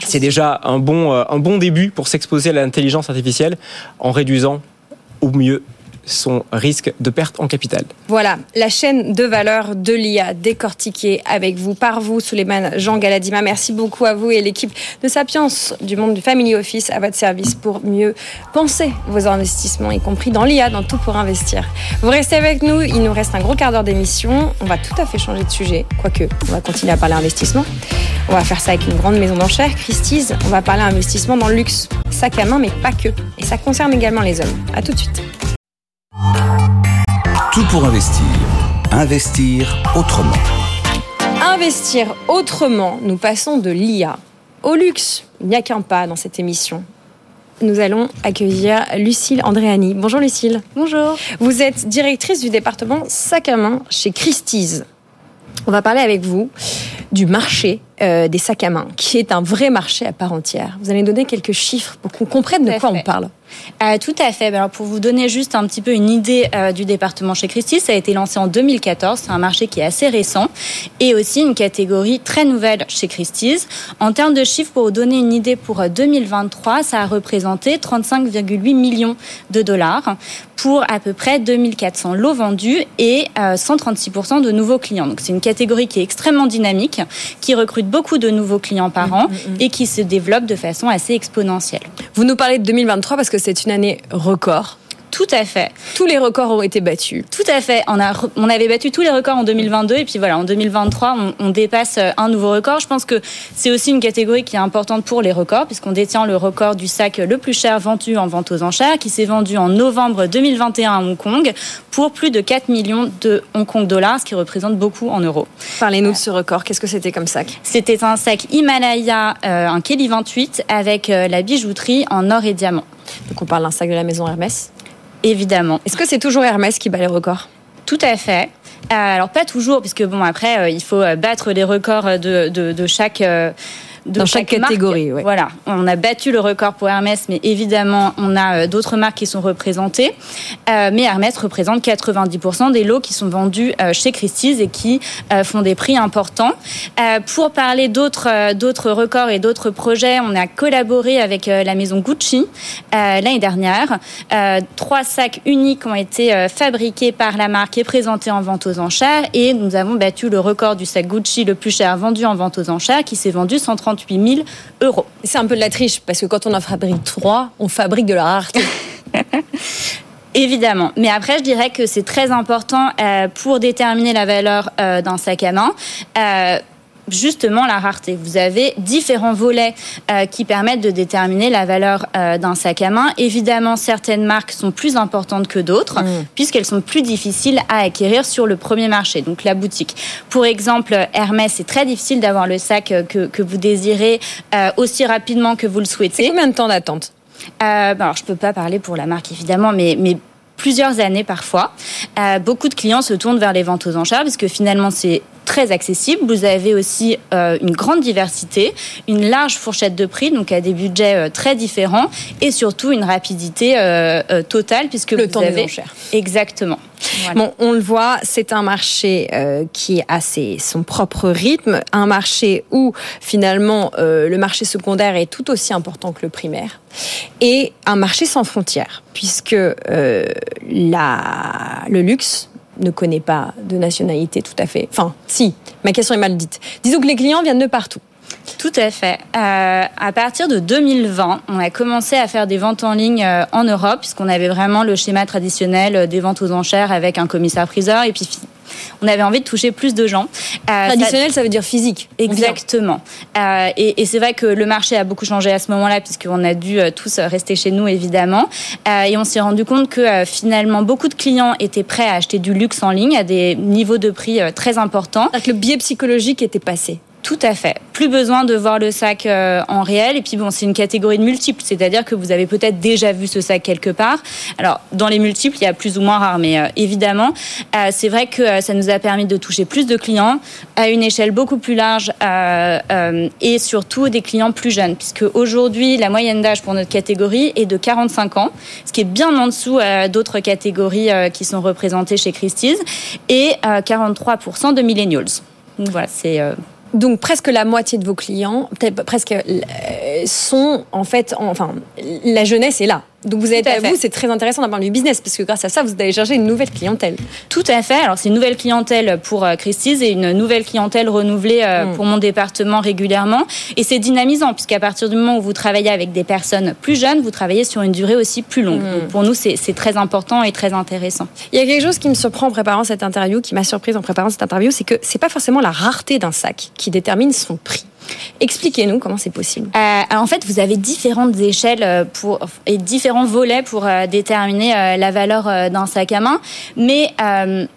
c'est déjà un bon, un bon début pour s'exposer à l'intelligence artificielle en réduisant au mieux son risque de perte en capital. Voilà, la chaîne de valeur de l'IA décortiquée avec vous, par vous, Souleymane Jean Galadima. Merci beaucoup à vous et l'équipe de Sapiens du monde du Family Office à votre service pour mieux penser vos investissements, y compris dans l'IA, dans tout pour investir. Vous restez avec nous, il nous reste un gros quart d'heure d'émission. On va tout à fait changer de sujet, quoique on va continuer à parler investissement. On va faire ça avec une grande maison d'enchères, Christie's. On va parler investissement dans le luxe, sac à main, mais pas que. Et ça concerne également les hommes. À tout de suite. Tout pour investir. Investir autrement. Investir autrement, nous passons de l'IA au luxe. Il n'y a qu'un pas dans cette émission. Nous allons accueillir Lucille Andréani. Bonjour Lucille. Bonjour. Vous êtes directrice du département sac à main chez Christie's. On va parler avec vous du marché euh, des sacs à main, qui est un vrai marché à part entière. Vous allez donner quelques chiffres pour qu'on comprenne de quoi on parle. Euh, tout à fait. Alors pour vous donner juste un petit peu une idée euh, du département chez Christie, ça a été lancé en 2014. C'est un marché qui est assez récent et aussi une catégorie très nouvelle chez Christie's. En termes de chiffres, pour vous donner une idée pour 2023, euh, ça a représenté 35,8 millions de dollars pour à peu près 2400 lots vendus et 136% de nouveaux clients. Donc c'est une catégorie qui est extrêmement dynamique, qui recrute beaucoup de nouveaux clients par an mm, mm, mm. et qui se développe de façon assez exponentielle. Vous nous parlez de 2023 parce que c'est une année record. Tout à fait. Tous les records ont été battus. Tout à fait. On, a, on avait battu tous les records en 2022 et puis voilà, en 2023, on, dépasse euh, un nouveau record. Je pense que c'est aussi une catégorie qui est importante pour les records puisqu'on détient le record du sac le plus cher vendu en vente aux enchères qui s'est vendu en novembre 2021 à Hong Kong pour plus de 4 millions de Hong Kong dollars, ce qui représente beaucoup en euros. Parlez-nous de ce record. Qu'est-ce que c'était comme sac? C'était un sac Himalaya, euh, un Kelly 28 avec euh, la bijouterie en or et diamant. Donc on parle d'un sac de la maison Hermès Évidemment. Est-ce que c'est toujours Hermès qui bat les records? Tout à fait. Euh, alors pas toujours, puisque bon après euh, il faut euh, battre les records de, de chaque dans chaque, catégorie. Voilà, on a battu le record pour Hermès, mais évidemment, on a euh, d'autres marques qui sont représentées. Euh, mais Hermès représente 90% des lots qui sont vendus euh, chez Christie's et qui font des prix importants. pour parler d'autres d'autres records et d'autres projets, on a collaboré avec la maison Gucci l'année dernière. trois sacs uniques ont été fabriqués par la marque et présentés en vente aux enchères. Et nous avons battu le record du sac Gucci le plus cher vendu en vente aux enchères, qui s'est vendu 130 000 euros. C'est un peu de la triche, parce que quand on en fabrique trois, on fabrique de la rareté. Évidemment. Mais après, je dirais que c'est très important euh, pour déterminer la valeur euh, d'un sac à main. Justement la rareté. Vous avez différents volets euh, qui permettent de déterminer la valeur euh, d'un sac à main. Évidemment, certaines marques sont plus importantes que d'autres mm. puisqu'elles sont plus difficiles à acquérir sur le premier marché, donc la boutique. Pour exemple, Hermès, c'est très difficile d'avoir le sac euh, que, que vous désirez aussi rapidement que vous le souhaitez. Combien de temps d'attente? Euh, alors, je peux pas parler pour la marque évidemment, mais, mais plusieurs années parfois. Euh, beaucoup de clients se tournent vers les ventes aux enchères parce que finalement c'est très accessible. Vous avez aussi euh, une grande diversité, une large fourchette de prix, donc à des budgets euh, très différents, et surtout une rapidité euh, totale puisque le vous temps avez cher. exactement. Bon, on le voit, c'est un marché qui a ses, son propre rythme, un marché où finalement le marché secondaire est tout aussi important que le primaire, et un marché sans frontières, puisque la, le luxe ne connaît pas de nationalité tout à fait. Enfin, si, ma question est mal dite. Disons que les clients viennent de partout. Tout à fait. Euh, à partir de 2020, on a commencé à faire des ventes en ligne euh, en Europe, puisqu'on avait vraiment le schéma traditionnel euh, des ventes aux enchères avec un commissaire-priseur. On avait envie de toucher plus de gens. Euh, Traditionnel, ça, veut dire physique. Exactement. Euh, et, et c'est vrai que le marché a beaucoup changé à ce moment-là, puisqu'on a dû euh, tous rester chez nous, évidemment. Euh, et on s'est rendu compte que finalement, beaucoup de clients étaient prêts à acheter du luxe en ligne à des niveaux de prix très importants. Que le biais psychologique était passé. Tout à fait. Plus besoin de voir le sac euh, en réel. Et puis bon, c'est une catégorie de multiples, c'est-à-dire que vous avez peut-être déjà vu ce sac quelque part. Alors dans les multiples, il y a plus ou moins rare, mais euh, évidemment, euh, c'est vrai que ça nous a permis de toucher plus de clients à une échelle beaucoup plus large et surtout des clients plus jeunes, puisque aujourd'hui la moyenne d'âge pour notre catégorie est de 45 ans, ce qui est bien en dessous d'autres catégories qui sont représentées chez Christie's, et 43% de millennials. Donc voilà, c'est donc presque la moitié de vos clients, presque euh, sont en fait, enfin, la jeunesse est là. Donc vous êtes à vous, c'est très intéressant d'un point de vue business parce que grâce à ça, vous allez chercher une nouvelle clientèle. Tout à fait. Alors c'est une nouvelle clientèle pour euh, Christie's et une nouvelle clientèle renouvelée euh, mm. pour mon département régulièrement. Et c'est dynamisant puisqu'à partir du moment où vous travaillez avec des personnes plus jeunes, vous travaillez sur une durée aussi plus longue. Mm. Donc pour nous, c'est très important et très intéressant. Il y a quelque chose qui me surprend en préparant cette interview, qui m'a surprise en préparant cette interview, c'est que c'est pas forcément la rareté d'un sac qui détermine son prix. Expliquez-nous comment c'est possible. Euh, en fait, vous avez différentes échelles euh, pour, et différents volets pour euh, déterminer la valeur d'un sac à main. Mais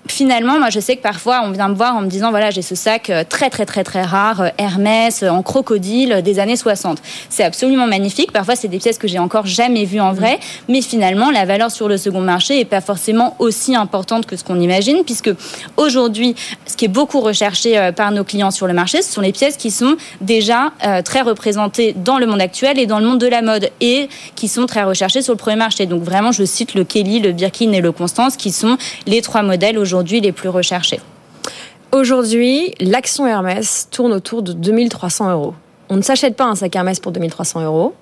finalement, moi, je sais que parfois, on vient me voir en me disant, voilà, j'ai ce sac très, très, très, très rare, Hermès, en crocodile, des années 60. C'est absolument magnifique. Parfois, c'est des pièces que j'ai encore jamais vues en vrai. Mais finalement, la valeur sur le second marché est pas forcément aussi importante que ce qu'on imagine, puisque aujourd'hui, ce qui est beaucoup recherché par nos clients sur le marché, ce sont les pièces qui sont déjà euh, très représentés dans le monde actuel et dans le monde de la mode et qui sont très recherchés sur le premier marché. Donc vraiment, je cite le Kelly, le Birkin et le Constance qui sont les trois modèles aujourd'hui les plus recherchés. Aujourd'hui, l'action Hermès tourne autour de 2300 euros. On ne s'achète pas un sac Hermès pour 2300 euros.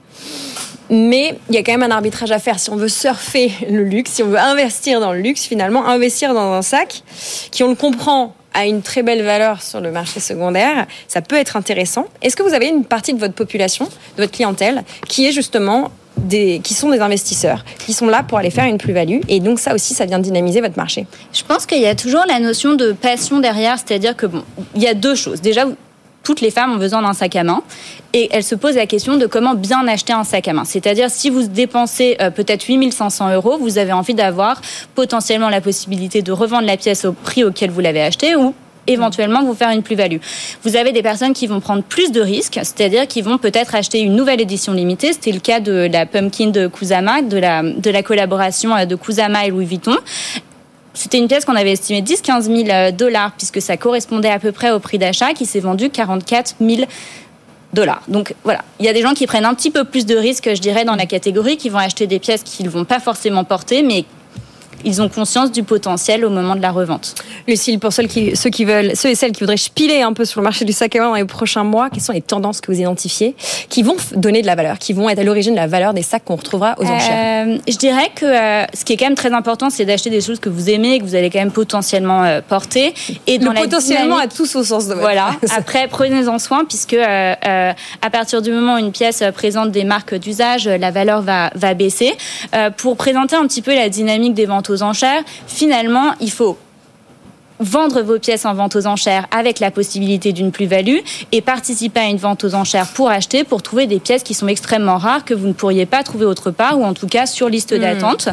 Mais il y a quand même un arbitrage à faire. Si on veut surfer le luxe, si on veut investir dans le luxe, finalement, investir dans un sac qui, on le comprend, a une très belle valeur sur le marché secondaire, ça peut être intéressant. Est-ce que vous avez une partie de votre population, de votre clientèle, qui est justement des, qui sont des investisseurs, qui sont là pour aller faire une plus-value? Et donc ça aussi, ça vient dynamiser votre marché. Je pense qu'il y a toujours la notion de passion derrière, c'est-à-dire que bon, il y a deux choses. Déjà, toutes les femmes ont besoin d'un sac à main et elles se posent la question de comment bien acheter un sac à main. C'est-à-dire si vous dépensez euh, peut-être 8500 euros, vous avez envie d'avoir potentiellement la possibilité de revendre la pièce au prix auquel vous l'avez acheté ou éventuellement vous faire une plus-value. Vous avez des personnes qui vont prendre plus de risques, c'est-à-dire qui vont peut-être acheter une nouvelle édition limitée. C'était le cas de la Pumpkin de Kusama, de la, de la collaboration euh, de Kusama et Louis Vuitton. C'était une pièce qu'on avait estimée 10-15 000 dollars, puisque ça correspondait à peu près au prix d'achat, qui s'est vendu 44 000 dollars. Donc voilà, il y a des gens qui prennent un petit peu plus de risques, je dirais, dans la catégorie, qui vont acheter des pièces qu'ils ne vont pas forcément porter, mais ils ont conscience du potentiel au moment de la revente. Lucille, pour ceux, qui, ceux qui veulent, ceux et celles qui voudraient spiler un peu sur le marché du sac à main dans les prochains mois, quelles sont les tendances que vous identifiez qui vont donner de la valeur, qui vont être à l'origine de la valeur des sacs qu'on retrouvera aux enchères euh, Je dirais que euh, ce qui est quand même très important, c'est d'acheter des choses que vous aimez, que vous allez quand même potentiellement euh, porter. Et dans le potentiellement à tous au sens de Voilà. Après, prenez-en soin puisque à partir du moment où une pièce présente des marques d'usage, la valeur va, va baisser. pour présenter un petit peu la dynamique des ventes aux enchères, finalement, il faut vendre vos pièces en vente aux enchères avec la possibilité d'une plus-value et participer à une vente aux enchères pour acheter, pour trouver des pièces qui sont extrêmement rares que vous ne pourriez pas trouver autre part ou en tout cas sur liste hmm. d'attente.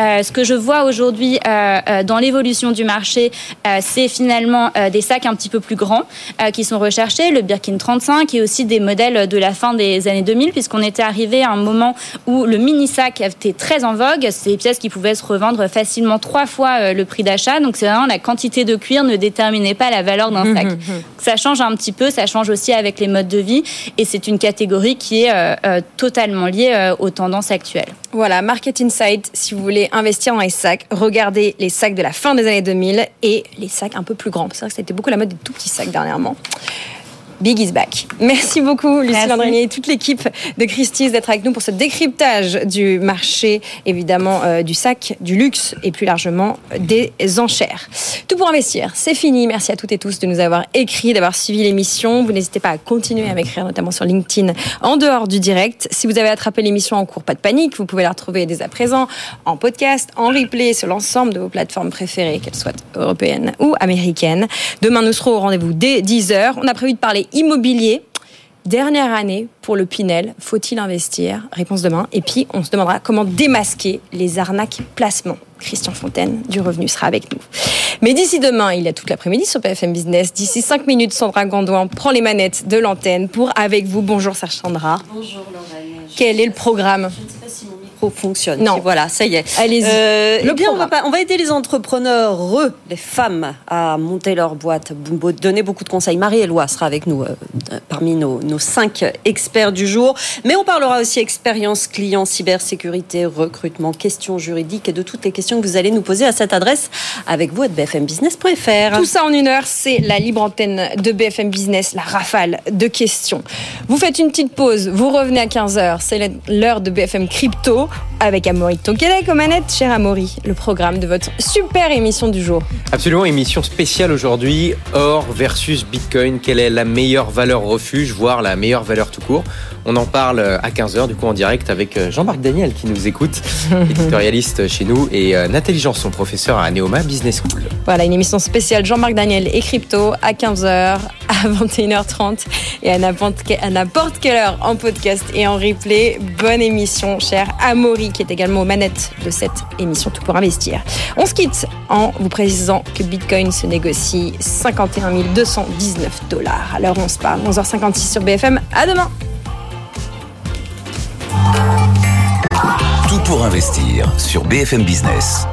Euh, ce que je vois aujourd'hui euh, euh, dans l'évolution du marché, euh, c'est finalement des sacs un petit peu plus grands qui sont recherchés, le Birkin 35 et aussi des modèles de la fin des années 2000 puisqu'on était arrivé à un moment où le mini sac était très en vogue. C'est des pièces qui pouvaient se revendre facilement trois fois le prix d'achat. Donc c'est vraiment la quantité de cuir ne déterminait pas la valeur d'un sac. ça change un petit peu, ça change aussi avec les modes de vie et c'est une catégorie qui est euh, euh, totalement liée euh, aux tendances actuelles. Voilà, Market Insight, si vous voulez investir dans les sacs, regardez les sacs de la fin des années 2000 et les sacs un peu plus grands. C'est vrai que ça a été beaucoup la mode des tout petits sacs dernièrement. Big is back. Merci beaucoup, Lucie Landrinier et toute l'équipe de Christie's d'être avec nous pour ce décryptage du marché, évidemment, euh, du sac, du luxe et plus largement des enchères. Tout pour investir, c'est fini. Merci à toutes et tous de nous avoir écrit, d'avoir suivi l'émission. Vous n'hésitez pas à continuer à m'écrire, notamment sur LinkedIn, en dehors du direct. Si vous avez attrapé l'émission en cours, pas de panique. Vous pouvez la retrouver dès à présent en podcast, en replay sur l'ensemble de vos plateformes préférées, qu'elles soient européennes ou américaines. Demain, nous serons au rendez-vous dès 10h. On a prévu de parler immobilier. Dernière année pour le Pinel, faut-il investir? Réponse demain. Et puis, on se demandera comment démasquer les arnaques placements. Christian Fontaine du Revenu sera avec nous. Mais d'ici demain, il y a toute l'après-midi sur BFM Business. D'ici 5 minutes, Sandra Gondouin prend les manettes de l'antenne pour Avec vous. Bonjour Sandra. Bonjour Lorraine. Quel est le programme? Micro fonctionne. Non. Voilà, ça y est. Allez-y. Euh, eh bien, on va, pas- on va aider les entrepreneurs, eux, les femmes, à monter leur boîte, donner beaucoup de conseils. Marie-Éloi sera avec nous euh, euh, parmi nos, nos cinq experts du jour. Mais on parlera aussi expérience client, cybersécurité, recrutement, questions juridiques et de toutes les questions que vous allez nous poser à cette adresse avec vous à bfmbusiness.fr. Tout ça en une heure, c'est la libre antenne de BFM Business, la rafale de questions. Vous faites une petite pause, vous revenez à 15h, c'est l'heure de BFM Crypto avec Amaury Tonquedec aux manettes. Cher Amaury, le programme de votre super émission du jour. Absolument, émission spéciale aujourd'hui, or versus Bitcoin, quelle est la meilleure valeur refuge, voire la meilleure valeur tout court? On en parle à 15h, du coup en direct avec euh, Jean-Marc Daniel qui nous écoute, éditorialiste chez nous, et euh, Nathalie Janson, professeur à Neoma Business School. Voilà, une émission spéciale Jean-Marc Daniel et Crypto à 15h, à 21h30 et à n'importe que- à n'importe quelle heure en podcast et en replay. Bonne émission, cher Amaury, qui est également aux manettes de cette émission Tout pour investir. On se quitte en vous précisant que Bitcoin se négocie 51 219 dollars. Où on se parle, 11h56 sur BFM. À demain! Tout pour investir sur BFM Business.